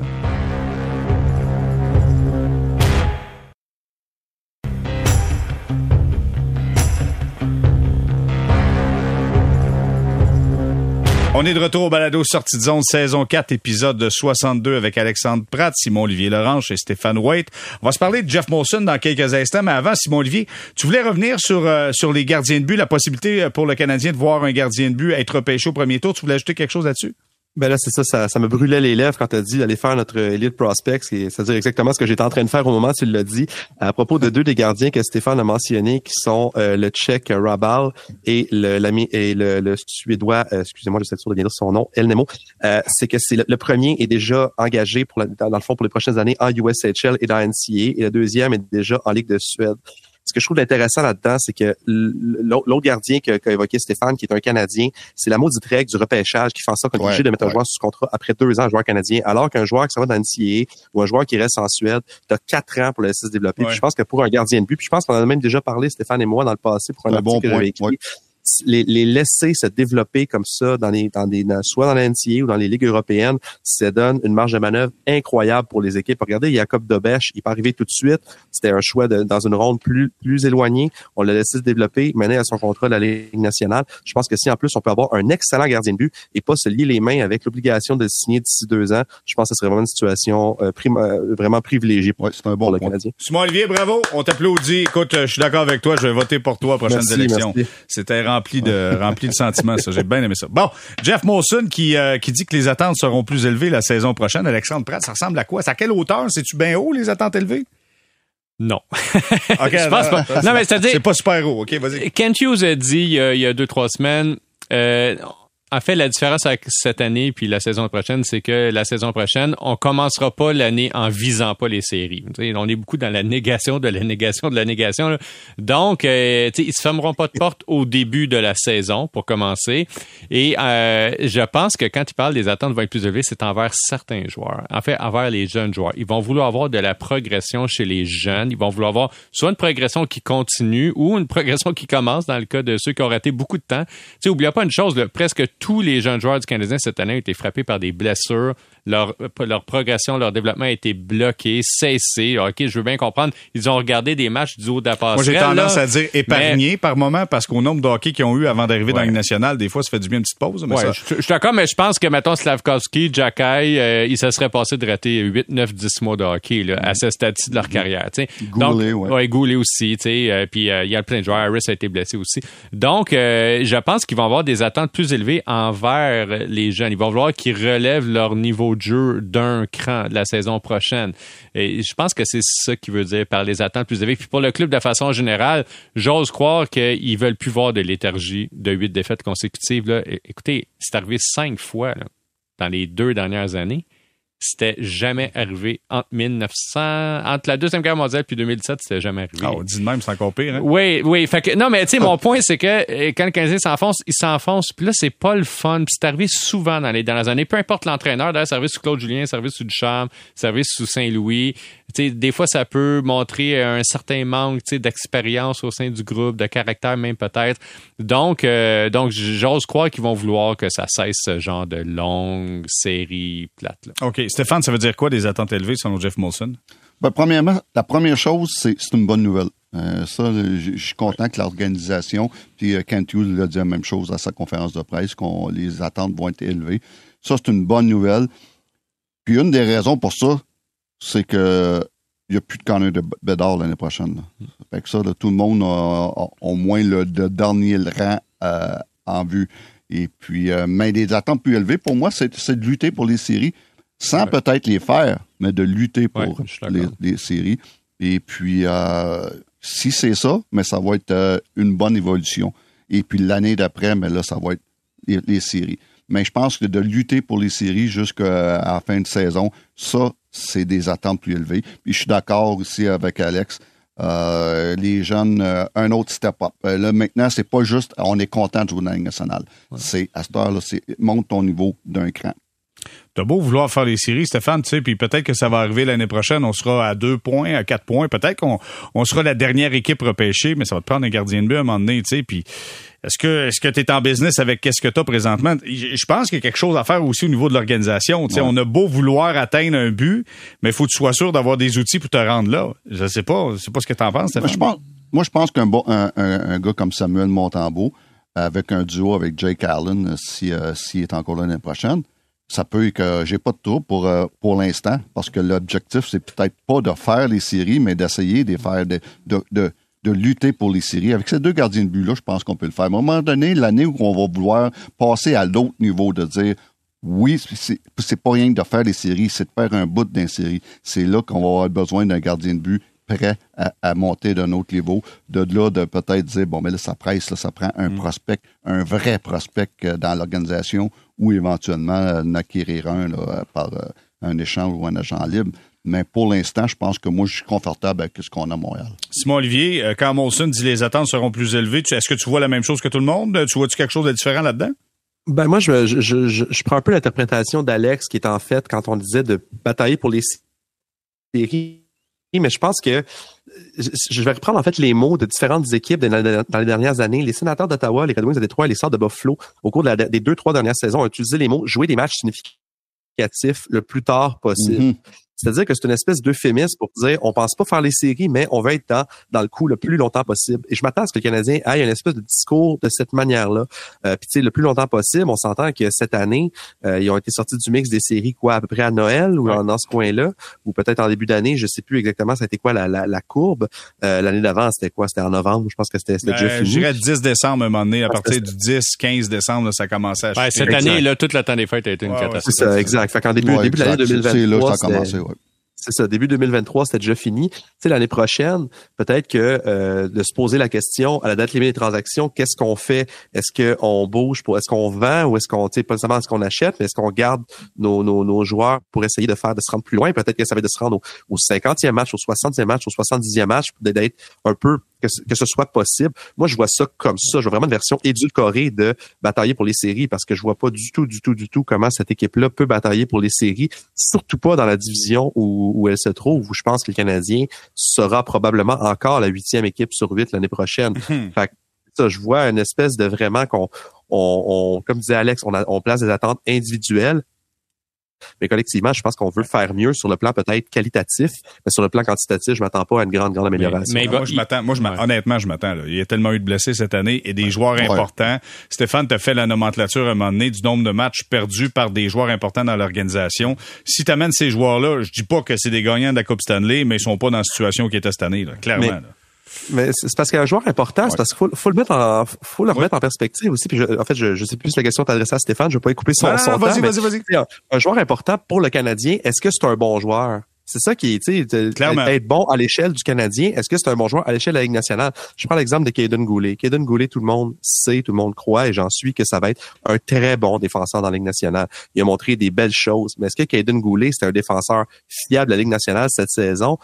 On est de retour au balado Sortie de zone, saison 4, épisode 62 avec Alexandre Pratt, Simon-Olivier Lorange et Stéphane White. On va se parler de Jeff Molson dans quelques instants, mais avant, Simon-Olivier, tu voulais revenir sur, euh, sur les gardiens de but, la possibilité euh, pour le Canadien de voir un gardien de but être repêché au premier tour. Tu voulais ajouter quelque chose là-dessus? Ben là, c'est ça, ça, ça me brûlait les lèvres quand tu as dit d'aller faire notre Elite Prospects, c'est-à-dire exactement ce que j'étais en train de faire au moment tu l'as dit, à propos de deux des gardiens que Stéphane a mentionnés, qui sont euh, le Tchèque Rabal et le, et le, le Suédois, euh, excusez-moi, je sais de bien dire son nom, El Nemo. Euh, c'est que c'est le, le premier est déjà engagé pour la- dans, dans le fond pour les prochaines années en USHL et dans NCA, et le deuxième est déjà en Ligue de Suède. Ce que je trouve intéressant là-dedans, c'est que l'autre gardien qu'a évoqué Stéphane, qui est un Canadien, c'est la maudite règle du repêchage qui fait en sorte qu'on est Ouais, obligé de mettre un joueur sous contrat après deux ans, un joueur canadien, alors qu'un joueur qui s'en va dans NCAA ou un joueur qui reste en Suède, tu as quatre ans pour le laisser se développer. Ouais. Puis je pense que pour un gardien de but, puis je pense qu'on en a même déjà parlé, Stéphane et moi, dans le passé, pour un Un article bon que j'avais écrit. Les, les laisser se développer comme ça dans les, dans des, dans- soit dans la NCAA ou dans les ligues européennes, ça donne une marge de manœuvre incroyable pour les équipes. Regardez, Jacob Dobesch, il peut arriver tout de suite. C'était un choix de- dans une ronde plus, plus éloignée. On l'a laissé se développer, mener à son contrat de la Ligue nationale. Je pense que si en plus on peut avoir un excellent gardien de but et pas se lier les mains avec l'obligation de le signer d'ici deux ans, je pense que ce serait vraiment une situation euh, prim- euh, vraiment privilégiée pour, Ouais, c'est un pour bon le point. Canadien. Simon-Olivier, bravo. On t'applaudit. Écoute, je suis d'accord avec toi. Je vais voter pour toi aux prochaines Merci, élections. C'était rempli de, rempli de sentiments, ça. J'ai bien aimé ça. Bon, Jeff Molson qui, euh, qui dit que les attentes seront plus élevées la saison prochaine. Alexandre Pratt, ça ressemble à quoi? C'est à quelle hauteur? C'est-tu bien haut, les attentes élevées? Non. Je pense pas. Non, mais c'est-à-dire- C'est pas super haut. OK, vas-y. Kent Hughes a dit il y a, il y a deux, trois semaines, euh, en fait, la différence avec cette année puis la saison prochaine, c'est que la saison prochaine, on commencera pas l'année en visant pas les séries. on est beaucoup dans la négation de la négation de la négation. Donc, euh, ils se fermeront pas de porte au début de la saison pour commencer. Et euh, je pense que quand ils parlent des attentes vont être plus élevées, c'est envers certains joueurs. En fait, envers les jeunes joueurs. Ils vont vouloir avoir de la progression chez les jeunes. Ils vont vouloir avoir soit une progression qui continue ou une progression qui commence dans le cas de ceux qui ont raté beaucoup de temps. Tu sais, pas une chose, là, presque tous les jeunes joueurs du Canadien cette année ont été frappés par des blessures. Leur, leur progression, leur développement a été bloqué, cessé. OK, je veux bien comprendre. Ils ont regardé des matchs du haut de la Moi, j'ai tendance à dire épargné par moment parce qu'au nombre de hockey qu'ils ont eu avant d'arriver dans la nationale, des fois, ça fait du bien une petite pause. Mais ça... je, suis d'accord, mais je pense que, mettons, Slavkovski, Jacky, euh, il se serait passé de rater 8, 9, 10 mois de hockey là, à ce stade de leur carrière. Goulet, Donc, ouais. Goulet aussi. Euh, puis euh, il y a plein de joueurs. Harris a été blessé aussi. Donc, euh, je pense qu'ils vont avoir des attentes plus élevées envers les jeunes. Ils vont vouloir qu'ils relèvent leur niveau jeu d'un cran la saison prochaine. Et je pense que c'est ça qui veut dire par les attentes plus élevées. Puis pour le club, de façon générale, j'ose croire qu'ils veulent plus voir de léthargie de huit défaites consécutives. Là. Écoutez, c'est arrivé cinq fois dans les deux dernières années. C'était jamais arrivé entre 1900, entre la Deuxième Guerre mondiale puis 2007, c'était jamais arrivé. Ah, on dit de même, c'est encore pire, hein? Oui, oui. Fait que, non, mais tu sais, mon point, c'est que euh, quand le Canadien s'enfonce, il s'enfonce. Puis là, c'est pas le fun. Puis c'est arrivé souvent dans les dernières années. Peu importe l'entraîneur, d'ailleurs, service sous Claude Julien, service sous Duchamp, service sous Saint-Louis. Des fois, ça peut montrer un certain manque, d'expérience au sein du groupe, de caractère même peut-être. Donc, euh, donc, j'ose croire qu'ils vont vouloir que ça cesse ce genre de longue série plate. Là. OK. Stéphane, ça veut dire quoi des attentes élevées selon Jeff Molson? Ben, premièrement, la première chose, c'est une bonne nouvelle. Euh, ça, je suis content que l'organisation, puis euh, Kent Hughes a dit la même chose à sa conférence de presse, qu'on les attentes vont être élevées. Ça, c'est une bonne nouvelle. Puis une des raisons pour ça, c'est que il n'y a plus de Connor de Bédard l'année prochaine. Fait que ça, tout le monde a, au moins le, dernier rang euh, en vue. Et puis, mais des attentes plus élevées, pour moi, c'est de lutter pour les séries sans peut-être les faire, mais de lutter pour les, séries. Et puis, euh, si c'est ça, mais ça va être euh, une bonne évolution. Et puis l'année d'après, mais là, ça va être les, séries. Mais je pense que de lutter pour les séries jusqu'à la fin de saison, ça, c'est des attentes plus élevées. Puis je suis d'accord aussi avec Alex. Euh, les jeunes, un autre step-up. là, maintenant, c'est pas juste on est content de jouer dans la nationale. C'est à cette heure-là, c'est monte ton niveau d'un cran. T'as beau vouloir faire les séries, Stéphane, tu sais, puis peut-être que ça va arriver l'année prochaine, on sera à deux points, à quatre points, peut-être qu'on on sera la dernière équipe repêchée, mais ça va te prendre un gardien de but à un moment donné, tu sais, puis est-ce que est-ce que tu es en business avec qu'est-ce que tu as présentement Je pense qu'il y a quelque chose à faire aussi au niveau de l'organisation. On a beau vouloir atteindre un but, mais il faut que tu sois sûr d'avoir des outils pour te rendre là. Je sais pas, je sais pas ce que tu en penses. Moi, je pense, moi, je pense qu'un bon, un, un, gars comme Samuel Montembeau, avec un duo avec Jake Allen, si euh, s'il est encore l'année prochaine, ça peut que j'ai pas de tour pour euh, pour l'instant parce que l'objectif c'est peut-être pas de faire les séries mais d'essayer de faire de, de, de, de, lutter pour les séries avec ces deux gardiens de but là je pense qu'on peut le faire à un moment donné l'année où on va vouloir passer à l'autre niveau de dire oui c'est pas rien de faire les séries c'est de faire un bout d'un série c'est là qu'on va avoir besoin d'un gardien de but prêt à, monter d'un autre niveau. De là, de peut-être dire, bon, mais là, ça presse, là, ça prend un mm. prospect, un vrai prospect euh, dans l'organisation ou éventuellement euh, n'acquérir un là, par euh, un échange ou un agent libre. Mais pour l'instant, je pense que moi, je suis confortable avec ce qu'on a à Montréal. Simon Olivier, quand Molson dit les attentes seront plus élevées, est-ce que tu vois la même chose que tout le monde? Tu vois-tu quelque chose de différent là-dedans? Ben moi, je, je, je, je prends un peu l'interprétation d'Alex, qui est en fait quand on disait de batailler pour les séries mais je pense que je vais reprendre en fait les mots de différentes équipes dans les dernières années. Les sénateurs d'Ottawa, les Red Wings de Détroit et les Sorts de Buffalo, au cours des deux, trois dernières saisons, ont utilisé les mots jouer des matchs significatifs le plus tard possible. Mm-hmm. C'est-à-dire que c'est une espèce d'euphémisme pour dire on pense pas faire les séries, mais on va être dans, dans le coup le plus longtemps possible. Et je m'attends à ce que le Canadien ait une espèce de discours de cette manière-là. Euh, Puis tu sais, le plus longtemps possible, on s'entend que cette année, euh, ils ont été sortis du mix des séries quoi à peu près à Noël ou dans ce coin-là, ou peut-être en début d'année, je sais plus exactement ça a été quoi la, la, courbe. Euh, L'année d'avant, c'était quoi? C'était en novembre, je pense que c'était déjà fini. Je dirais 10 décembre à un moment donné, à partir du 10, 15 décembre, ça commençait à chuter. Cette année, là, toute la temps des fêtes a été une catastrophe. C'est ça, exact. Fait qu'en début, début de l'année 2023, là ça a commencé, ouais c'est ça, début 2023, c'était déjà fini. Tu sais, l'année prochaine, peut-être que euh, de se poser la question à la date limite des transactions, qu'est-ce qu'on fait? Est-ce qu'on bouge pour est-ce qu'on vend ou est-ce qu'on, tu sais, pas seulement est-ce qu'on achète, mais est-ce qu'on garde nos, nos, nos, joueurs pour essayer de faire de se rendre plus loin? Peut-être que ça va être de se rendre au, 50e match, au 60e match, au 70e match, d'être un peu que, que, ce soit possible. Moi, je vois ça comme ça. Je vois vraiment une version édulcorée de batailler pour les séries parce que je vois pas du tout, du tout, du tout comment cette équipe-là peut batailler pour les séries, surtout pas dans la division où où, elle se trouve, où je pense que le Canadien sera probablement encore la huitième équipe sur huit l'année prochaine. Mhm. Fait ça, je vois une espèce de vraiment qu'on, on, comme disait Alex, on, on place des attentes individuelles mais collectivement, je pense qu'on veut faire mieux sur le plan peut-être qualitatif, mais sur le plan quantitatif, je m'attends pas à une grande, grande amélioration. Mais, moi, je m'attends, moi, je honnêtement, je m'attends. Il y a tellement eu de blessés cette année et des joueurs importants. Stéphane t'a fait la nomenclature à un moment donné du nombre de matchs perdus par des joueurs importants dans l'organisation. Si tu amènes ces joueurs-là, je dis pas que c'est des gagnants de la Coupe Stanley, mais ils sont pas dans la situation qui était cette année, là, clairement. Mais c'est parce qu'un joueur important, c'est parce qu'il faut, faut, le mettre en, faut le remettre en perspective aussi. Puis je, en fait, je, je sais plus si la question t'adressait à Stéphane. Je vais pas couper son, ah, son vas-y, Vas-y, vas-y, Un joueur important pour le Canadien, est-ce que c'est un bon joueur? C'est ça qui est, tu sais, être bon à l'échelle du Canadien. Est-ce que c'est un bon joueur à l'échelle de la Ligue nationale? Je prends l'exemple de Caden Goulet. Caden Goulet, tout le monde sait, tout le monde croit, et j'en suis que ça va être un très bon défenseur dans la Ligue nationale. Il a montré des belles choses. Mais est-ce que Caden Goulet, c'est un défenseur fiable de la Ligue nationale cette saison?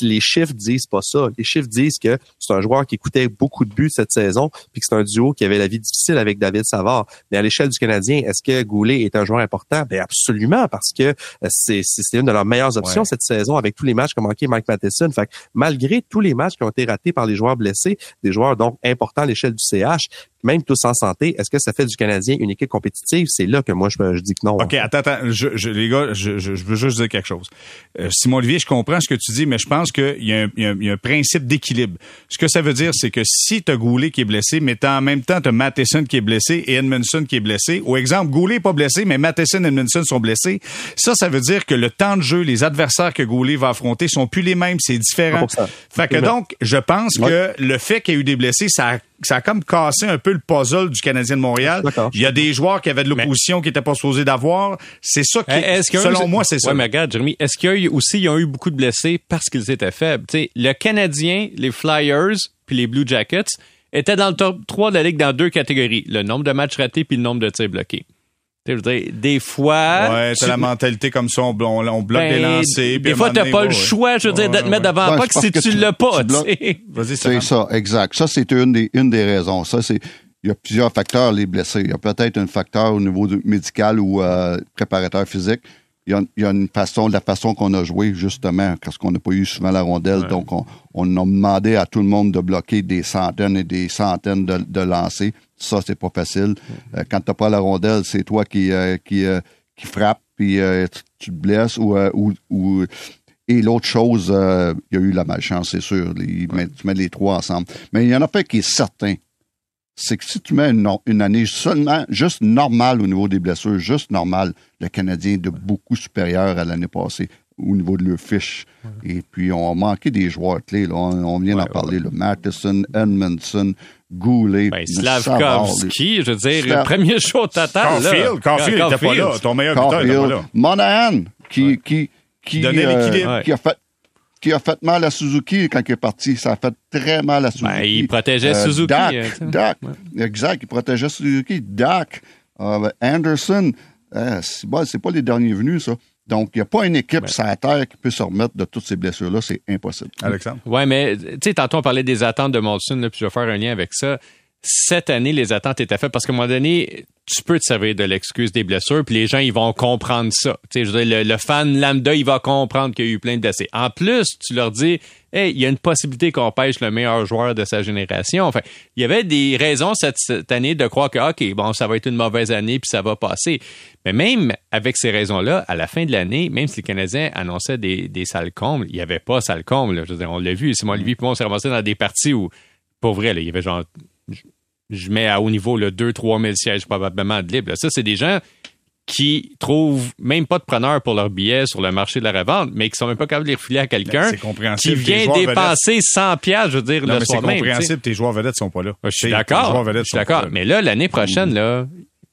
Les chiffres disent pas ça. Les chiffres disent que c'est un joueur qui coûtait beaucoup de buts cette saison, puis que c'est un duo qui avait la vie difficile avec David Savard. Mais à l'échelle du Canadien, est-ce que Goulet est un joueur important? Ben absolument, parce que euh, c'est une de leurs meilleures options cette saison avec tous les matchs qu'a manqué Mike Matheson. Fait malgré tous les matchs qui ont été ratés par les joueurs blessés, des joueurs donc importants à l'échelle du CH, même tous en santé, est-ce que ça fait du Canadien une équipe compétitive? C'est là que moi, je, dis que non. OK, attends, attends. Je, les gars, je, veux juste dire quelque chose. Euh, Simon Olivier, je comprends ce que tu dis, mais je pense qu'il y, a un, principe d'équilibre. Ce que ça veut dire, c'est que si tu as Goulet qui est blessé, mais en même temps, tu as Matheson qui est blessé et Edmondson qui est blessé, au exemple, Goulet n'est pas blessé, mais Matheson et Edmondson sont blessés, ça, ça veut dire que le temps de jeu, les adversaires que Goulet va affronter sont plus les mêmes, c'est différent. Fait que donc, je pense que le fait qu'il y ait eu des blessés, ça a ça a comme cassé un peu le puzzle du Canadien de Montréal. Il y a des joueurs qui avaient de l'opposition qui n'étaient pas supposés d'avoir. C'est ça qui, est selon moi, c'est ça. Ouais, mais regarde, Jeremy, est-ce qu'il y a eu aussi, ils ont eu beaucoup de blessés parce qu'ils étaient faibles? sais, le Canadien, les Flyers, puis les Blue Jackets étaient dans le top 3 de la Ligue dans deux catégories. Le nombre de matchs ratés puis le nombre de tirs bloqués des fois. Ouais, t'as la mentalité comme ça, on, bloque ben, des lancers. Des fois, t'as pas le choix, je veux dire, de te mettre devant pas que si tu l'as pas, C'est ça, exact. Ça, c'est une des, une des raisons. Ça, c'est, il y a plusieurs facteurs, les blessés. Il y a peut-être un facteur au niveau médical ou euh, préparateur physique il y, a, une façon, la façon qu'on a joué, justement, parce qu'on n'a pas eu souvent la rondelle. Donc, on, on, a demandé à tout le monde de bloquer des centaines et des centaines de, de lancers. Ça, c'est pas facile. Euh, quand tu n'as pas la rondelle, c'est toi qui, euh, qui, euh, qui frappe, puis tu, te blesses. Ou, ou, et l'autre chose, il y a eu la malchance, c'est sûr. tu mets les trois ensemble. Mais il y en a pas qui est certain c'est que si tu mets une, année seulement juste normale au niveau des blessures, juste normale, le Canadien est de beaucoup supérieur à l'année passée au niveau de leur fiche. Et puis, on a manqué des joueurs clés. On, vient d'en parler. le Matheson, Edmondson, Goulet, ben, Slavkovski, je veux dire, le premier show total. Caulfield, Caulfield n'était pas là. Ton meilleur buteur n'était pas là. Monahan, qui, qui, qui, euh, qui a fait qui a fait mal à Suzuki quand il est parti. Ça a fait très mal à Suzuki. Ben, il protégeait euh, Suzuki. Dak, euh, Dak exact, il protégeait Suzuki. Dak, euh, Anderson, c'est pas, pas les derniers venus, ça. Donc, il n'y a pas une équipe ben. sur la terre qui peut se remettre de toutes ces blessures-là. C'est impossible. Alexandre? Oui, mais, tu sais, tantôt, on parlait des attentes de Molson, puis je vais faire un lien avec ça cette année, les attentes étaient faites parce qu'à un moment donné, tu peux te servir de l'excuse des blessures, puis les gens, ils vont comprendre ça. Tu je veux dire, le, fan lambda, il va comprendre qu'il y a eu plein de blessés. En plus, tu leur dis, hey, il y a une possibilité qu'on pêche le meilleur joueur de sa génération. Enfin, il y avait des raisons cette, année de croire que, OK, bon, ça va être une mauvaise année, puis ça va passer. Mais même avec ces raisons-là, à la fin de l'année, même si les Canadiens annonçaient des, des salles combles, il n'y avait pas salles combles. Je veux dire, on l'a vu. Simon Olivier, puis on s'est ramassé dans des parties où, pour vrai, il y avait genre je mets à haut niveau le 2-3 000 sièges probablement de libre. Ça, c'est des gens qui trouvent même pas de preneur pour leurs billets sur le marché de la revente, mais qui sont même pas capables de les refiler à quelqu'un ben, qui vient dépenser 100 pièces, je veux dire, le soir même. C'est compréhensible, tes joueurs vedettes sont pas là. Je suis d'accord. Je suis d'accord. Mais là, l'année prochaine, là,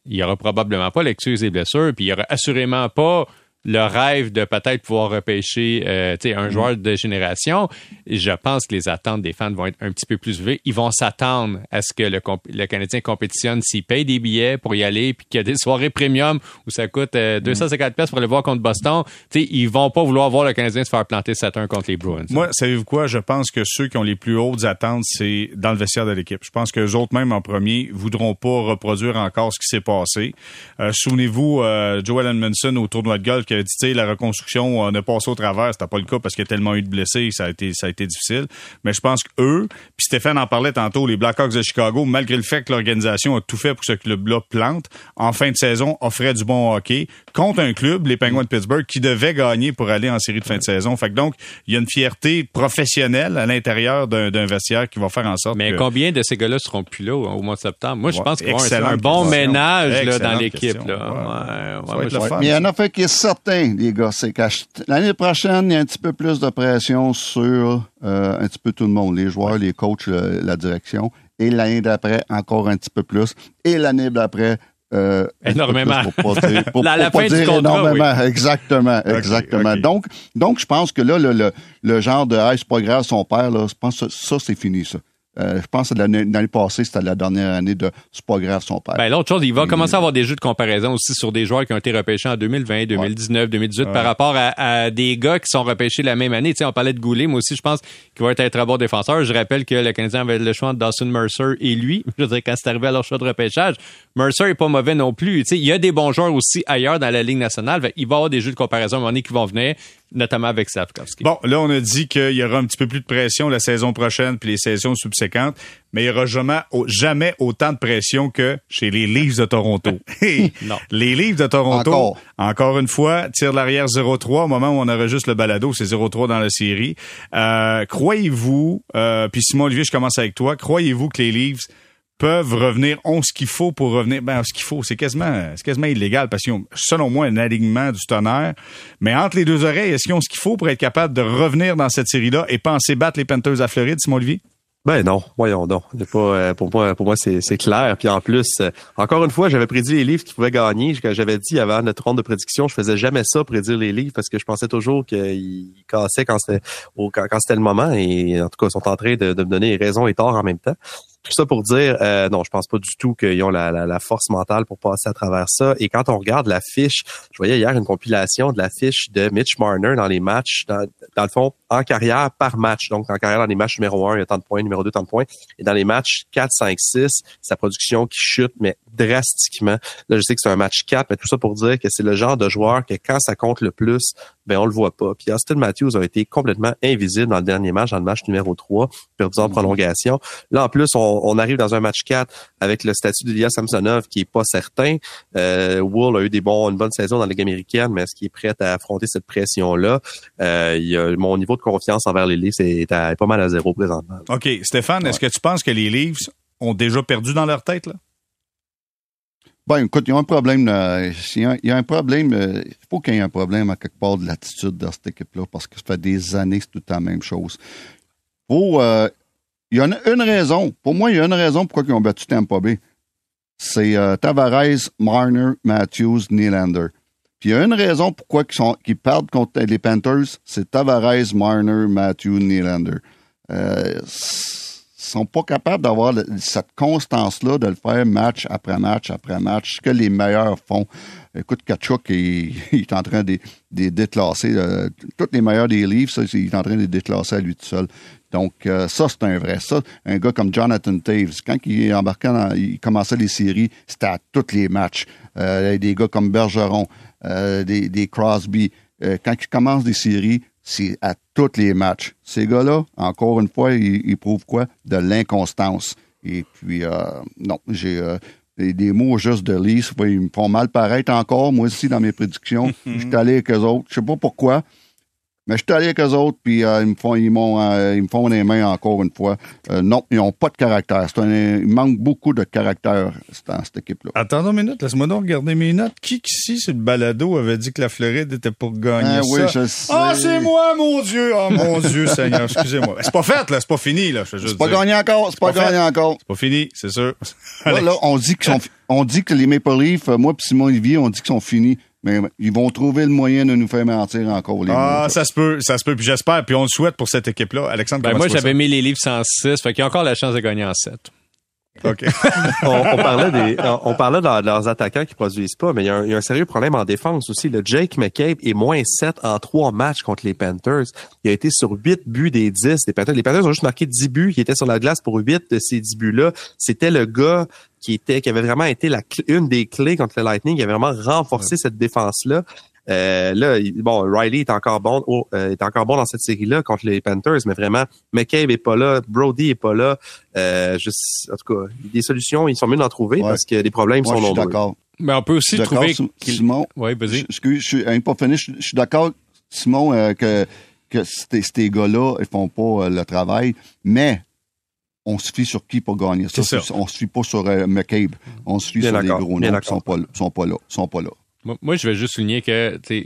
il y aura probablement pas l'excuse des blessures, puis il y aura assurément pas le rêve de peut-être pouvoir repêcher euh, tu sais, un joueur de génération, je pense que les attentes des fans vont être un petit peu plus élevées. Ils vont s'attendre à ce que le, le Canadien compétitionne s'il paye des billets pour y aller, puis qu'il y a des soirées premium où ça coûte euh, 250 pièces pour aller voir contre Boston. Tu sais, ils vont pas vouloir voir le Canadien se faire planter 7-1 contre les Bruins. Moi, savez-vous quoi? Je pense que ceux qui ont les plus hautes attentes, c'est dans le vestiaire de l'équipe. Je pense que les autres, même en premier, voudront pas reproduire encore ce qui s'est passé. Euh, Souvenez-vous, euh, Joel Edmondson au tournoi de golf qui tu sais, la reconstruction on a passé au travers. C'était pas le cas parce qu'il y a tellement eu de blessés, ça a été, ça a été difficile. Mais je pense qu'eux, puis Stéphane en parlait tantôt, les Blackhawks de Chicago, malgré le fait que l'organisation a tout fait pour que ce club-là plante, en fin de saison, offrait du bon hockey contre un club, les Penguins de Pittsburgh, qui devait gagner pour aller en série de fin de saison. Fait que donc, il y a une fierté professionnelle à l'intérieur d'un d'un vestiaire qui va faire en sorte Mais que... combien de ces gars-là seront plus là au, mois de septembre? Moi, je pense qu'il y avoir un- bon question. ménage là, dans l'équipe. Ouais. Ouais. Mais il y en a fait qui est certain, les gars, c'est que l'année prochaine, il y a un petit peu plus de pression sur euh, un petit peu tout le monde, les joueurs, les coachs, le- la direction. Et l'année d'après, encore un petit peu plus. Et l'année d'après, euh, Énormément. Pour pas dire, pour, La- la pour pas fin du dire contrat, énormément. Exactement, exactement. Donc, donc, je pense que là, le, le, le genre de hey, c'est pas grave, son père, là, je pense que ça, c'est fini, ça. Euh, je pense que l'année passée, c'était la dernière année de c'est pas grave, son père. Ben, l'autre chose, il va commencer à avoir des jeux de comparaison aussi sur des joueurs qui ont été repêchés en 2020, 2019, 2018 par rapport à, à des gars qui sont repêchés la même année. Tu sais, on parlait de Goulet, moi aussi, je pense qu'il va être un très bon défenseur. Je rappelle que le Canadien avait le choix entre Dawson Mercer et lui. Je veux dire, quand c'est arrivé à leur choix de repêchage, Mercer est pas mauvais non plus. Tu sais, il y a des bons joueurs aussi ailleurs dans la Ligue nationale. Fait, il va y avoir des jeux de comparaison à un moment donné qui vont venir, notamment avec Safkovski. Bon, là, on a dit qu'il y aura un petit peu plus de pression la saison prochaine puis les saisons subséquentes, mais il y aura jamais, au- jamais autant de pression que chez les Leafs de Toronto. Non. Les Leafs de Toronto, Encore. encore une fois, tir de l'arrière 0-3 au moment où on enregistre le balado, c'est 0-3 dans la série. Euh, croyez-vous, euh, puis Simon Olivier, je commence avec toi, croyez-vous que les Leafs peuvent revenir, ont ce qu'il faut pour revenir. Ben, ce qu'il faut, c'est quasiment, c'est quasiment illégal parce qu'ils ont, selon moi, un alignement du tonnerre. Mais entre les deux oreilles, est-ce qu'ils ont ce qu'il faut pour être capable de revenir dans cette série-là et penser battre les Panthers à Floride, Simon Olivier? Ben non, voyons donc. Pas, euh, pour moi, pour moi c'est, clair. Puis en plus, euh, encore une fois, j'avais prédit les livres qui pouvaient gagner. J'avais dit avant notre ronde de prédiction, je faisais jamais ça, prédire les livres, parce que je pensais toujours qu'ils cassaient quand c'était, quand, quand le moment. Et en tout cas, ils sont en train de, de me donner raison et tort en même temps. Tout ça pour dire, euh, non, je pense pas du tout qu'ils ont la, force mentale pour passer à travers ça. Et quand on regarde la fiche, je voyais hier une compilation de la fiche de Mitch Marner dans les matchs, dans, le fond, en carrière par match. Donc, en carrière, dans les matchs numéro 1, il y a tant de points, numéro 2, tant de points. Et dans les matchs 4, 5, 6, sa production qui chute, mais drastiquement. Là, je sais que c'est un match 4, mais tout ça pour dire que c'est le genre de joueur que quand ça compte le plus, ben on le voit pas. Puis Austin Matthews a été complètement invisible dans le dernier match, dans le match numéro 3, perdu en prolongation. Là, en plus, on, on arrive dans un match 4 avec le statut d'Ilya Samsonov qui est pas certain. Euh, Wool a eu des bons, une bonne saison dans la Ligue américaine, mais est-ce qu'il est prêt à affronter cette pression-là? Euh, il y a, mon niveau de confiance envers les Leafs est, à- est pas mal à zéro présentement. OK. Stéphane, est-ce que tu penses que les Leafs ont déjà perdu dans leur tête, là? Ben, écoute, il y a un problème. euh, Il y a un, problème. euh, Il faut qu'il y ait un problème à quelque part de l'attitude de cette équipe-là, parce que ça fait des années que c'est tout la même chose. Faut, euh, il y a une, raison. Pour moi, il y a une raison pourquoi ils ont battu Tampa Bay. C'est Tavares, Marner, Matthews, Nylander. Puis il y a une raison pourquoi ils, sont, perdent contre les Panthers, c'est Tavares, Marner, Matthews, Nylander. Sont pas capables d'avoir cette constance-là de le faire match après match après match, ce que les meilleurs font. Écoute, Kachuk, il, est en train de déclasser. euh, tous les meilleurs des livres, ça, il est en train de les déclasser à lui tout seul. Donc, euh, ça, c'est un vrai. Ça, un gars comme Jonathan Taves, quand il embarquait dans, il commençait les séries, c'était à tous les matchs. Euh, des gars comme Bergeron, euh, des, des Crosby. Quand ils commencent des séries, c'est à tous les matchs. Ces gars-là, encore une fois, ils, ils prouvent quoi? De l'inconstance. Et puis, euh, non, j'ai euh, des, mots juste de lisse. Ils me font mal paraître encore, moi aussi, dans mes prédictions. Je suis allé avec eux autres. Je sais pas pourquoi. Mais je suis allé avec eux autres, puis euh, ils, me font, ils, m'ont, euh, ils me font les mains encore une fois. Euh, non, ils n'ont pas de caractère. C'est un- il manque beaucoup de caractère dans cette équipe-là. Attends une minute, laisse-moi donc regarder mes notes. Qui ici, sur le balado, avait dit que la Floride était pour gagner Ah oui, ça? je sais. Ah, c'est moi, mon Dieu! Ah, mon Dieu, Seigneur, excusez-moi. C'est pas fait, là, c'est pas fini, là, je veux juste C'est pas dire. gagné encore, c'est pas, gagné encore. C'est pas fini, c'est sûr. Là, là, on dit qu'ils sont, on dit que les Maple Leafs, euh, moi et Simon Olivier, on dit qu'ils sont finis. Mais ils vont trouver le moyen de nous faire mentir encore. Les Ah, mots, ça se peut, ça se peut. Puis j'espère, puis on le souhaite pour cette équipe-là. Alexandre, Ben, moi, j'avais mis les livres 106, fait qu'il y a encore la chance de gagner en 7. OK. on, on parlait des, on, parlait de, leurs attaquants qui produisent pas, mais il y, a un, il y a un sérieux problème en défense aussi. Le Jake McCabe est moins 7 en 3 matchs contre les Panthers. Il a été sur 8 buts des 10 des Panthers. Les Panthers ont juste marqué 10 buts. Il était sur la glace pour 8 de ces 10 buts-là. C'était le gars qui était, qui avait vraiment été la, une des clés contre le Lightning. Il a vraiment renforcé cette défense-là. Euh, là, bon, Riley est encore bon, oh, euh, est encore bon dans cette série-là contre les Panthers, mais vraiment, McCabe est pas là, Brody est pas là. Euh, juste, en tout cas, des solutions, ils sont mieux d'en trouver Ouais. parce que les problèmes Moi, sont je suis nombreux. d'accord. Mais on peut Je aussi trouver. Simon. Oui, vas-y. Je- Excuse, je suis hein, pas fini. Je, je suis d'accord, Simon, euh, que, que ces, ces gars-là, ils font pas euh, le travail, mais on se fie sur qui pour gagner ça? On se fie pas sur euh, McCabe. On se fie Bien sur les gros noms qui sont pas, là- sont pas là. Sont pas là. Moi, moi, je vais juste souligner que, tu sais,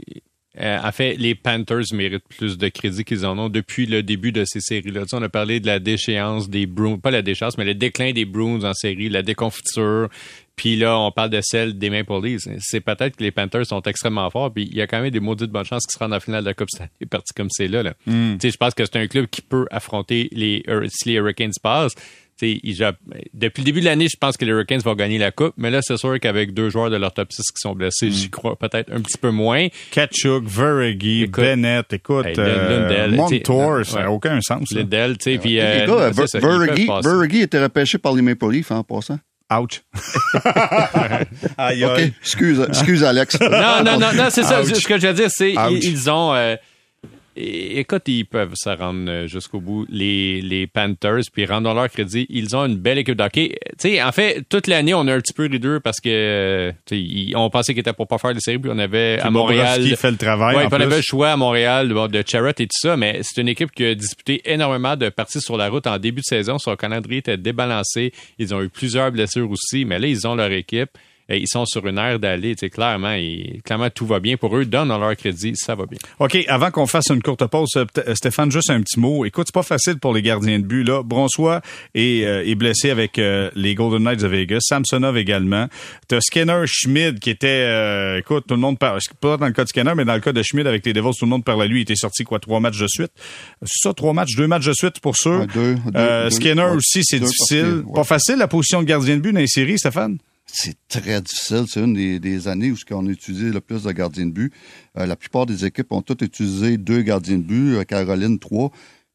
euh, en fait, les Panthers méritent plus de crédit qu'ils en ont depuis le début de ces séries-là. Tu sais, on a parlé de la déchéance des Bruins, pas la déchéance, mais le déclin des Bruins en série, la déconfiture. Puis là, on parle de celle des Maple Leafs. C'est peut-être que les Panthers sont extrêmement forts, puis il y a quand même des maudites bonnes chances qu'ils se rendent en finale de la Coupe cette année, parti comme c'est là. là. Hmm. Tu sais, je pense que c'est un club qui peut affronter les si les Hurricanes passent. Ils- depuis le début de l'année, je pense que les Hurricanes vont gagner la coupe, mais là, c'est sûr qu'avec deux joueurs de leur top 6 qui sont blessés, j'y crois peut-être un petit peu moins. Kachuk, Veregi, Bennett, écoute, hey, euh, Lundell, Montour, ça n'a ouais. aucun sens. là. Lindell, tu sais, puis euh, était repêché par les Maple Leafs en passant. Ouch. Aïe, OK, aïe. excuse, excuse Alex. Non, non, non, non, c'est ça. Ce que je veux dire, c'est ils, ils ont. euh, écoute, ils peuvent se rendre euh, jusqu'au bout. Les, les Panthers, puis rendons leur crédit, ils ont une belle équipe d'hockey. Tu sais, en fait, toute l'année, on a un petit peu les deux parce que euh, tu sais, ils- on pensait qu'ils étaient pour pas faire les séries, puis on avait à Montréal. Qui fait le travail. Ouais, en puis on avait le choix à Montréal de Charrot et tout ça, mais c'est une équipe qui a disputé énormément de parties sur la route en début de saison. Son calendrier était débalancé. Ils ont eu plusieurs blessures aussi, mais là, ils ont leur équipe. Et ils sont sur une ère d'aller. Tu sais, Clairement, et, clairement, tout va bien pour eux. Donne leur crédit, ça va bien. OK, avant qu'on fasse une courte pause, euh, euh, Stéphane, juste un petit mot. Écoute, c'est pas facile pour les gardiens de but. Là, Bronsois est, euh, est blessé avec euh, les Golden Knights de Vegas. Samsonov également. T'as Skinner, Schmid qui était... euh, écoute, tout le monde parle... Pas dans le cas de Skinner, mais dans le cas de Schmid avec les Devils, tout le monde parle à lui. Il était sorti, quoi, trois matchs de suite? C'est ça, trois matchs? Deux matchs de suite pour sûr? Ouais, deux, deux, Euh, deux, Skinner aussi, c'est difficile. ouais. Pas facile, la position de gardien de but dans les séries, Stéphane? C'est très difficile. C'est une des, années où qu'on a utilisé le plus de gardiens de but. Euh, la plupart des équipes ont toutes utilisé deux gardiens de but, euh, Caroline trois.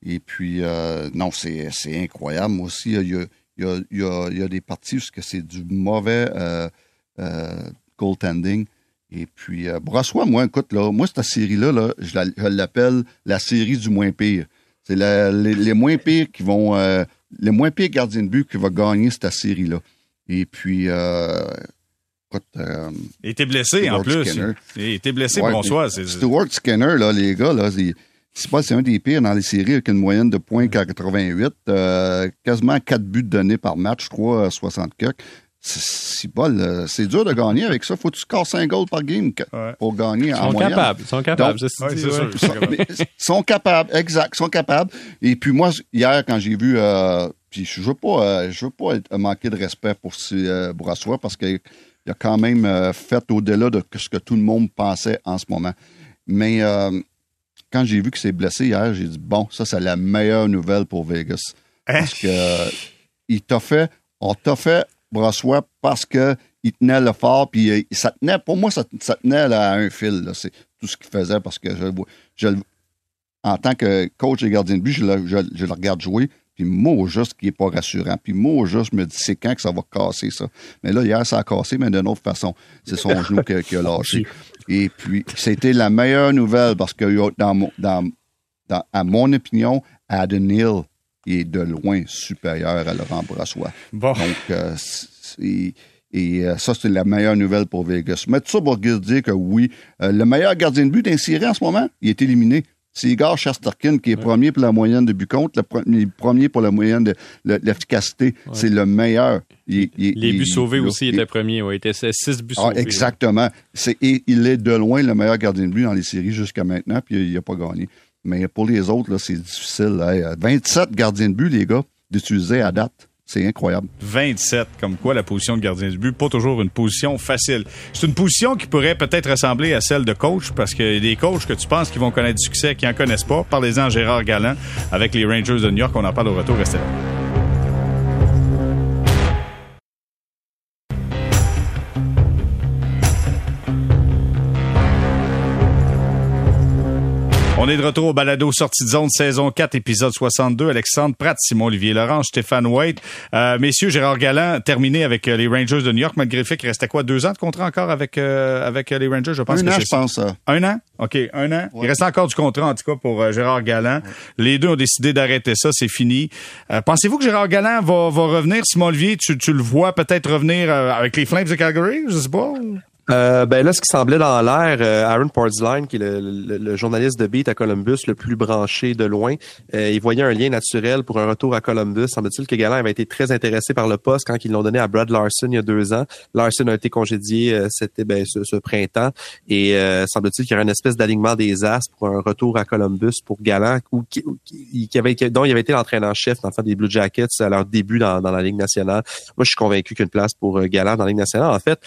Et puis, euh, non, c'est incroyable. Moi aussi, il y a, y a, des parties où c'est du mauvais goaltending. Et puis, Brassois, moi, écoute, là, moi, cette série-là, là, je la- je l'appelle la série du moins pire. C'est les, moins pires qui vont... les moins pires gardiens de but qui vont gagner cette série-là. Et puis, euh, écoute, euh, Il était blessé, en plus. Skinner. Il était blessé, ouais, C'est- Stewart Skinner, là, les gars, là, c'est, pas, c'est un des pires dans les séries avec une moyenne de points qu'à 88. euh, quasiment 4 buts donnés par match, 3 à 60 quelques. C'est, c'est bol, c'est dur de gagner avec ça. Faut que tu scores 5 goals par game pour gagner Ils en sont moyenne. capables. Ils sont capables. Donc, ouais, dit, c'est ouais. sûr. Ils sont, ils sont capables, exact, ils sont capables. Et puis moi, hier, quand j'ai vu, euh, puis je veux pas, euh, je veux pas être- manquer de respect pour ce euh, parce qu'il a quand même euh, fait au-delà de ce que tout le monde pensait en ce moment. Mais quand j'ai vu qu'il s'est blessé hier, j'ai dit bon, ça c'est la meilleure nouvelle pour Vegas parce que il t'a fait, on t'a fait Brassois parce que il tenait le fort, puis ça tenait, pour moi, ça, ça tenait là, à un fil. C'est tout ce qu'il faisait parce que je, le vois- je en tant que coach et gardien de but, je le, je, je le regarde jouer, puis mot juste qui est pas rassurant. Puis mot juste, je me dis, c'est quand que ça va casser ça? Mais là, hier, ça a cassé, mais d'une autre façon. C'est son genou qui, a- qui a lâché. Et puis, c'était la meilleure nouvelle parce que dans, mon- dans, dans- à mon opinion, Adam Hill est de loin supérieur à Laurent Brassois. Bon. Donc, euh, c'est- et euh, ça, c'est la meilleure nouvelle pour Vegas. Mais tout ça pour dire que oui, euh, le meilleur gardien de but d'un en ce moment, il est éliminé. C'est Igor Shesterkin qui est premier pour la moyenne de but contre, le pre- premier pour la moyenne de le- l'efficacité. C'est le meilleur. Il- il- Les il- buts sauvés aussi il- étaient premiers. Ouais, étaient 6 buts ah, sauvés. exactement. C'est, et il est de loin le meilleur gardien de but dans les séries jusqu'à maintenant, puis il n'a pas gagné. Mais pour les autres, là, c'est difficile. Hey, 27 gardiens de but, les gars, d'utiliser à date. C'est incroyable. 27, comme quoi la position de gardien de but, pas toujours une position facile. C'est une position qui pourrait peut-être ressembler à celle de coach, parce qu'il y a des coachs que tu penses qu'ils vont connaître du succès, qui en connaissent pas. Parlez-en Gérard Galland avec les Rangers de New York. On en parle au retour. Restez là. On est de retour au balado Sortie de zone, saison 4, épisode 62. Alexandre Pratt, Simon-Olivier Laurent, Stéphane White. Euh, messieurs, Gérard Galland, terminé avec euh, les Rangers de New York, malgré le fait qu'il restait quoi, deux ans de contrat encore avec, euh, avec euh, les Rangers? Je pense un que an, je ça. pense. ça. Un an? OK, un an? Il reste encore du contrat, en tout cas, pour Gérard Galland. Les deux ont décidé d'arrêter ça, c'est fini. Euh, Pensez-vous que Gérard Galland va, va revenir? Simon-Olivier, tu, tu le vois peut-être revenir euh, avec les Flames de Calgary? Je sais pas. Euh, ben là, ce qui semblait dans l'air, euh, Aaron Portsline, qui est le, le- le journaliste de beat à Columbus, le plus branché de loin, euh, il voyait un lien naturel pour un retour à Columbus. Semble-t-il que Galland avait été très intéressé par le poste quand ils l'ont donné à Brad Larson il y a deux ans. Larson a été congédié euh, c'était ben, ce, ce printemps et euh, semble-t-il qu'il y aurait une espèce d'alignement des as pour un retour à Columbus pour Galland, ou qui, qui- avait, dont il avait été l'entraîneur-chef dans le des Blue Jackets à leur début dans, dans la Ligue nationale. Moi, je suis convaincu qu'il y a une place pour euh, Galland dans la Ligue nationale. En fait,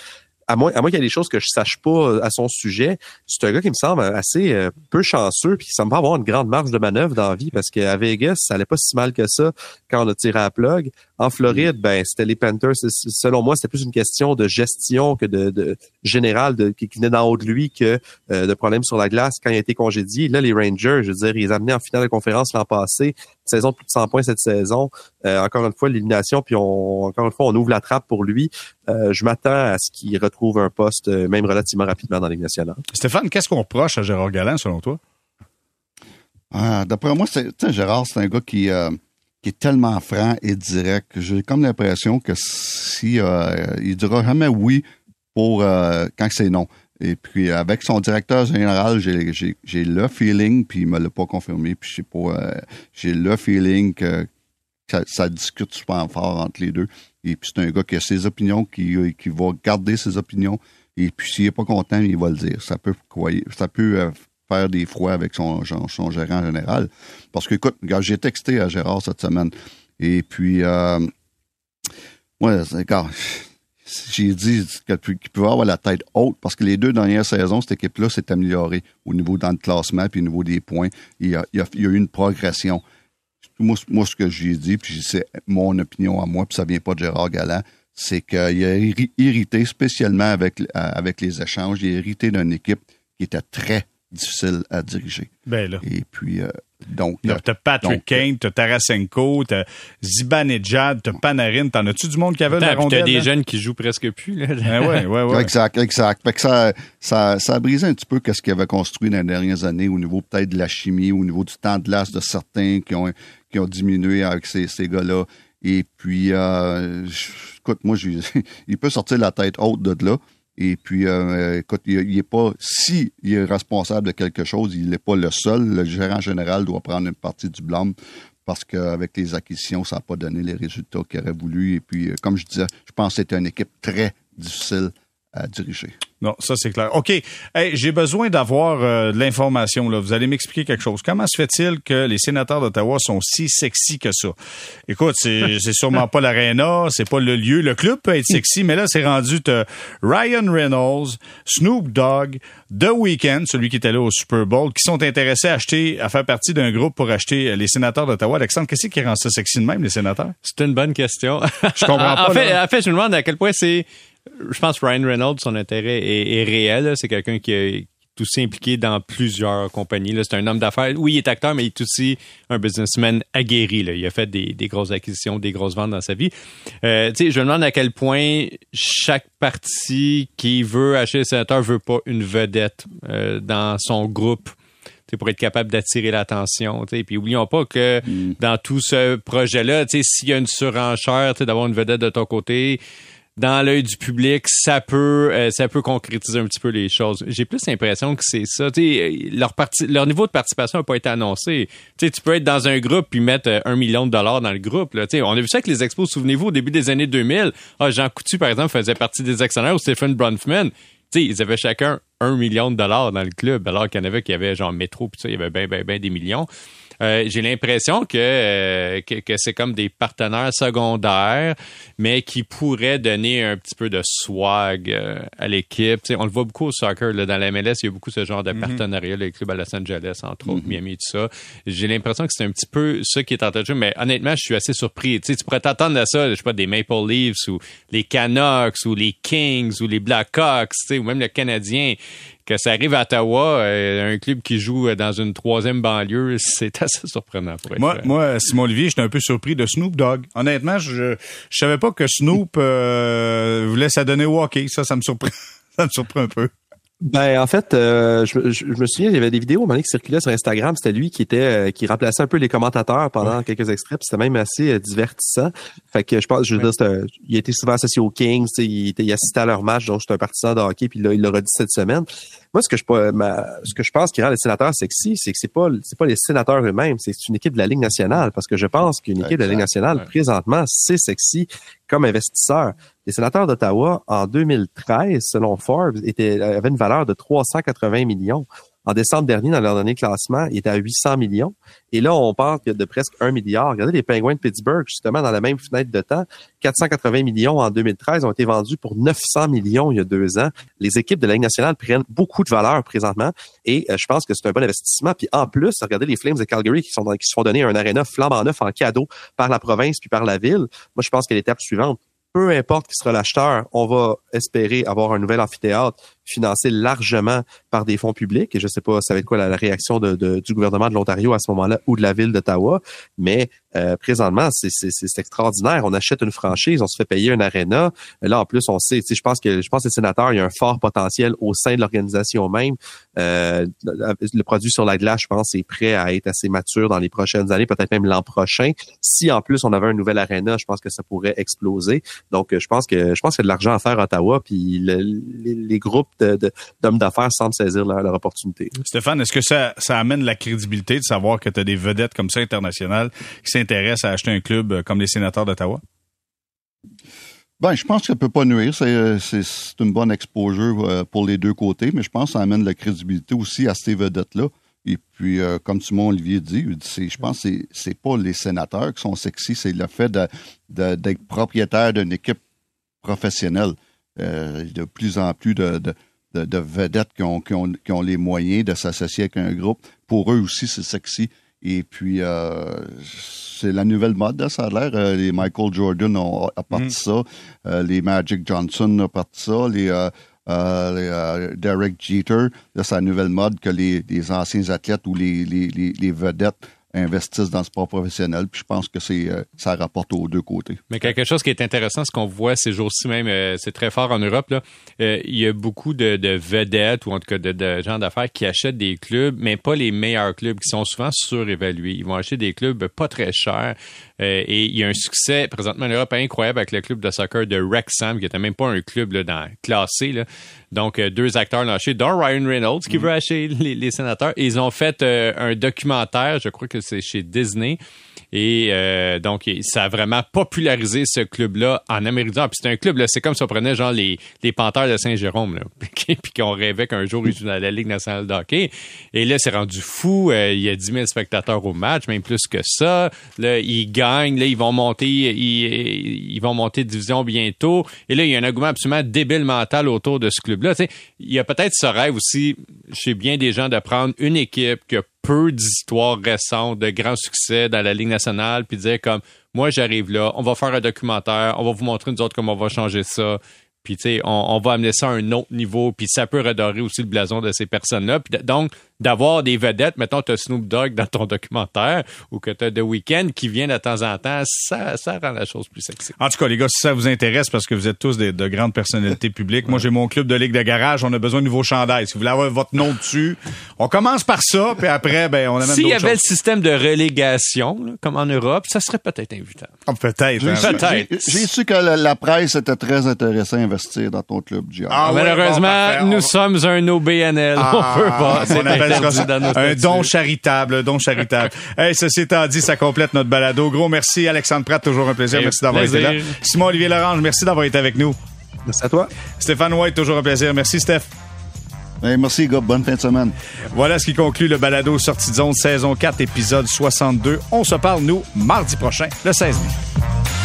à moins, à moins qu'il y ait des choses que je sache pas euh, à son sujet, c'est un gars qui me semble assez euh, peu chanceux puis qui semble avoir une grande marge de manœuvre dans la vie parce qu'à Vegas, ça allait pas si mal que ça quand on a tiré à la plug. En Floride, ben c'était les Panthers. Selon moi, c'était plus une question de gestion que de, de générale de, qui qui venait d'en haut de lui que euh, de problèmes sur la glace quand il a été congédié. Là, les Rangers, je veux dire, ils les amenaient en finale de conférence l'an passé, saison de plus de 100 points cette saison. Euh, encore une fois, l'élimination, puis on, encore une fois, on ouvre la trappe pour lui. Euh, je m'attends à ce qu'il retrouve un poste, même relativement rapidement dans la Ligue nationale. Stéphane, qu'est-ce qu'on reproche à Gérard Galland, selon toi? Ah, D'après moi, c'est, tu sais, Gérard, c'est un gars qui, euh, tellement franc et direct. J'ai comme l'impression que si euh, il dira jamais oui pour euh, quand c'est non. Et puis avec son directeur général, j'ai, j'ai, j'ai le feeling, puis il me l'a pas confirmé, puis je sais pas, euh, j'ai le feeling que ça, discute super fort entre les deux. Et puis c'est un gars qui a ses opinions, qui, qui va garder ses opinions. Et puis s'il est pas content, il va le dire. Ça peut ça peut euh, faire des froids avec son, son, gérant général. Parce que, écoute, j'ai texté à Gérard cette semaine. Et puis, euh, ouais, regarde, j'ai dit qu'il pouvait avoir la tête haute parce que les deux dernières saisons, cette équipe-là s'est améliorée au niveau dans le classement puis au niveau des points. Il y a, eu une progression. Moi, ce que j'ai dit, puis c'est mon opinion à moi, puis ça vient pas de Gérard Galland, c'est qu'il a irri- irrité, spécialement avec, euh, avec les échanges, il a irrité d'une équipe qui était très difficile à diriger. Ben là. Et puis, euh, donc, T'as t'as Patrick Donc, Kane, t'as Tarasenko, t'as Zibanejad, t'as Panarin. T'en as-tu du monde qui avait la puis t'as rondelle? des là? jeunes qui jouent presque plus. Là. Ah ouais, ouais, ouais. Exact, exact. Fait que ça, ça, ça a brisé un petit peu ce qu'il avait construit dans les dernières années au niveau peut-être de la chimie, au niveau du temps de glace de certains qui ont, qui ont diminué avec ces, ces gars-là. Et puis, euh, écoute, moi, il peut sortir la tête haute de là. Et puis, euh, écoute, il, il est pas, si il est responsable de quelque chose, il n'est pas le seul. Le gérant général doit prendre une partie du blâme parce qu'avec les acquisitions, ça n'a pas donné les résultats qu'il aurait voulu. Et puis, euh, comme je disais, je pense que c'était une équipe très difficile à diriger. Non, ça c'est clair. OK. Hey, j'ai besoin d'avoir euh, de l'information. Là. Vous allez m'expliquer quelque chose. Comment se fait-il que les sénateurs d'Ottawa sont si sexy que ça? Écoute, c'est sûrement pas l'aréna, c'est pas le lieu. Le club peut être sexy, mais là, c'est rendu Ryan Reynolds, Snoop Dogg, The Weeknd, celui qui était là au Super Bowl, qui sont intéressés à acheter, à faire partie d'un groupe pour acheter les sénateurs d'Ottawa. Alexandre, qu'est-ce qui rend ça sexy de même, les sénateurs? C'est une bonne question. Je comprends en, pas, fait, là. en fait, je me demande à quel point c'est. Je pense que Ryan Reynolds, son intérêt est, est réel. C'est quelqu'un qui est aussi impliqué dans plusieurs compagnies. C'est un homme d'affaires. Oui, il est acteur, mais il est aussi un businessman aguerri. là. Il a fait des, des grosses acquisitions, des grosses ventes dans sa vie. Euh, je me demande à quel point chaque parti qui veut acheter le sénateur veut pas une vedette euh, dans son groupe pour être capable d'attirer l'attention. Puis oublions pas que dans tout ce projet-là, s'il y a une surenchère, d'avoir une vedette de ton côté, dans l'œil du public, ça peut euh, ça peut concrétiser un petit peu les choses. J'ai plus l'impression que c'est ça. Tu sais, leur parti, leur niveau de participation n'a pas été annoncé. Tu sais, tu peux être dans un groupe puis mettre euh, un million de dollars dans le groupe. Là. Tu sais, on a vu ça avec les expos. Souvenez-vous, au début des années 2000, ah, Jean Coutu, par exemple, faisait partie des actionnaires ou Stephen Bronfman. Tu sais, ils avaient chacun un million de dollars dans le club, alors qu'il y en avait qui avaient genre métro, puis ça, il y avait bien, bien, bien des millions. Euh, j'ai l'impression que, euh, que, que c'est comme des partenaires secondaires, mais qui pourraient donner un petit peu de swag euh, à l'équipe. Tu sais, on le voit beaucoup au soccer. Là, dans la MLS, il y a beaucoup ce genre de partenariat, les clubs à Los Angeles, entre autres, Miami, tout ça. J'ai l'impression que c'est un petit peu ça qui est en train de jouer, mais honnêtement, je suis assez surpris. Tu sais, tu pourrais t'attendre à ça, je sais pas, des Maple Leafs ou les Canucks ou les Kings ou les Blackhawks, tu sais, ou même le Canadien que ça arrive à Ottawa, euh, un club qui joue dans une troisième banlieue, c'est assez surprenant pour être Moi, vrai. moi, Simon Olivier, j'étais un peu surpris de Snoop Dogg. Honnêtement, je, je savais pas que Snoop euh, voulait s'adonner au hockey. Ça, ça me surprend. ça me surprend un peu. Ben en fait, euh, je, je- je me souviens, il y avait des vidéos donné qui circulaient sur Instagram. C'était lui qui était euh, qui remplaçait un peu les commentateurs pendant quelques extraits. C'était même assez euh, divertissant. Fait que je pense, je veux dire, il a été souvent associé aux Kings. Il, était, il assistait à leur match, donc c'est un partisan de hockey. Puis là, il l'aura dit cette semaine. Moi, ce que je pas- ma- ce que je pense qui rend les sénateurs sexy, c'est que c'est pas c'est pas les sénateurs eux-mêmes, c'est une équipe de la Ligue nationale. Parce que je pense qu'une équipe de la Ligue nationale Ouais. présentement, c'est sexy comme investisseur. Les sénateurs d'Ottawa, en 2013, selon Forbes, étaient, avaient une valeur de 380 millions. En décembre dernier, dans leur dernier classement, ils étaient à 800 millions. Et là, on parle de presque 1 milliard. Regardez les Penguins de Pittsburgh, justement, dans la même fenêtre de temps. 480 millions en 2013 ont été vendus pour 900 millions il y a deux ans. Les équipes de la Ligue nationale prennent beaucoup de valeur présentement. Et euh, je pense que c'est un bon investissement. Puis en plus, regardez les Flames de Calgary qui, sont dans- qui se font donner un aréna flambant neuf en cadeau par la province puis par la ville. Moi, je pense que l'étape suivante, peu importe qui sera l'acheteur, on va espérer avoir un nouvel amphithéâtre financé largement par des fonds publics. Et je ne sais pas, ça va être quoi la, réaction de, de- du gouvernement de l'Ontario à ce moment-là ou de la ville d'Ottawa. Mais euh, présentement, c'est extraordinaire. On achète une franchise, on se fait payer un aréna. Là, en plus, on sait, je pense que je pense que les sénateurs, il y a un fort potentiel au sein de l'organisation même. Euh, le produit sur la glace, je pense, est prêt à être assez mature dans les prochaines années, peut-être même l'an prochain. Si en plus on avait un nouvel aréna, je pense que ça pourrait exploser. Donc, je pense que je pense qu'il y a de l'argent à faire à Ottawa, puis le- les, les groupes d'hommes d'affaires semblent saisir leur, leur opportunité. Stéphane, est-ce que ça, ça amène la crédibilité de savoir que tu as des vedettes comme ça internationales qui s'intéressent à acheter un club euh, comme les sénateurs d'Ottawa? Ben, je pense que ça peut pas nuire. C'est, euh, c'est, c'est une bonne exposure euh, pour les deux côtés, mais je pense que ça amène de la crédibilité aussi à ces vedettes-là. Et puis, euh, comme Simon Olivier dit, il dit, c'est, je pense que c'est, c'est pas les sénateurs qui sont sexy, c'est le fait de, de- d'être propriétaire d'une équipe professionnelle. Euh, il y a de plus en plus de, de, de- de vedettes qui ont, qui, ont, qui ont les moyens de s'associer avec un groupe. Pour eux aussi, c'est sexy. Et puis, euh, c'est la nouvelle mode, là, ça a l'air. Euh, les Michael Jordan ont a parti Mm. ça. Euh, les Magic Johnson ont parti ça. Les, les, Derek Jeter, c'est la nouvelle mode que les, les anciens athlètes ou les, les vedettes investissent dans le sport professionnel. Puis je pense que c'est euh, ça rapporte aux deux côtés. Mais quelque chose qui est intéressant, ce qu'on voit ces jours-ci même, euh, c'est très fort en Europe, euh, il y a beaucoup de, de vedettes ou en tout cas de, de gens d'affaires qui achètent des clubs, mais pas les meilleurs clubs, qui sont souvent surévalués. Ils vont acheter des clubs pas très chers. Euh, et il y a un succès présentement en Europe incroyable avec le club de soccer de Wrexham, qui était même pas un club là, dans, classé. Là. Donc, euh, deux acteurs l'ont acheté, dont Ryan Reynolds, qui veut acheter les, les sénateurs. Ils ont fait euh, un documentaire, je crois que c'est chez Disney. Et euh, donc, ça a vraiment popularisé ce club-là en Amérique du Nord. C'est un club, là, c'est comme si on prenait genre les, les Panthers de Saint-Jérôme, puis qu'on rêvait qu'un jour ils jouent dans la Ligue nationale de. Et là, c'est rendu fou. Euh, il y a 10 000 spectateurs au match, même plus que ça. Là, ils gagnent. Là, ils vont monter, ils, ils vont monter de division bientôt. Et là, il y a un engouement absolument débile mental autour de ce club-là. Il y a peut-être ce rêve aussi chez bien des gens de prendre une équipe qui a peu d'histoires récentes, de grands succès dans la Ligue nationale, puis dire comme moi j'arrive là, on va faire un documentaire, on va vous montrer nous autres comment on va changer ça. Puis, tu sais, on, va amener ça à un autre niveau, puis ça peut redorer aussi le blason de ces personnes-là. Donc, d'avoir des vedettes, mettons, tu as Snoop Dogg dans ton documentaire ou que tu as The Weeknd qui vient de temps en temps, ça, ça rend la chose plus sexy. En tout cas, les gars, si ça vous intéresse, parce que vous êtes tous des- de grandes personnalités publiques, moi j'ai mon club de ligue de garage, on a besoin de nouveaux chandails. Si vous voulez avoir votre nom dessus, on commence par ça, puis après, ben, on amène S'il y avait le système de relégation, là, comme en Europe, ça serait peut-être invitant. Ah, Peut-être. J'ai hein. su, Peut-être. j'ai- j'ai su que la, la presse était très intéressée à investir dans ton club, Gian. Ah ouais, Malheureusement, bon, nous On- sommes un OBNL. Ah, on peut pas. Un don charitable, un don charitable. hey, ceci étant dit, ça complète notre balado. Gros merci, Alexandre Pratt, toujours un plaisir. Hey, merci d'avoir été là. Simon-Olivier Lorange, merci d'avoir été avec nous. Merci à toi. Stéphane White, toujours un plaisir. Merci, Steph. Hey, merci, gars. Bonne fin de semaine. Voilà ce qui conclut le balado Sortie de zone saison 4, épisode 62. On se parle, nous, mardi prochain, le 16 mai.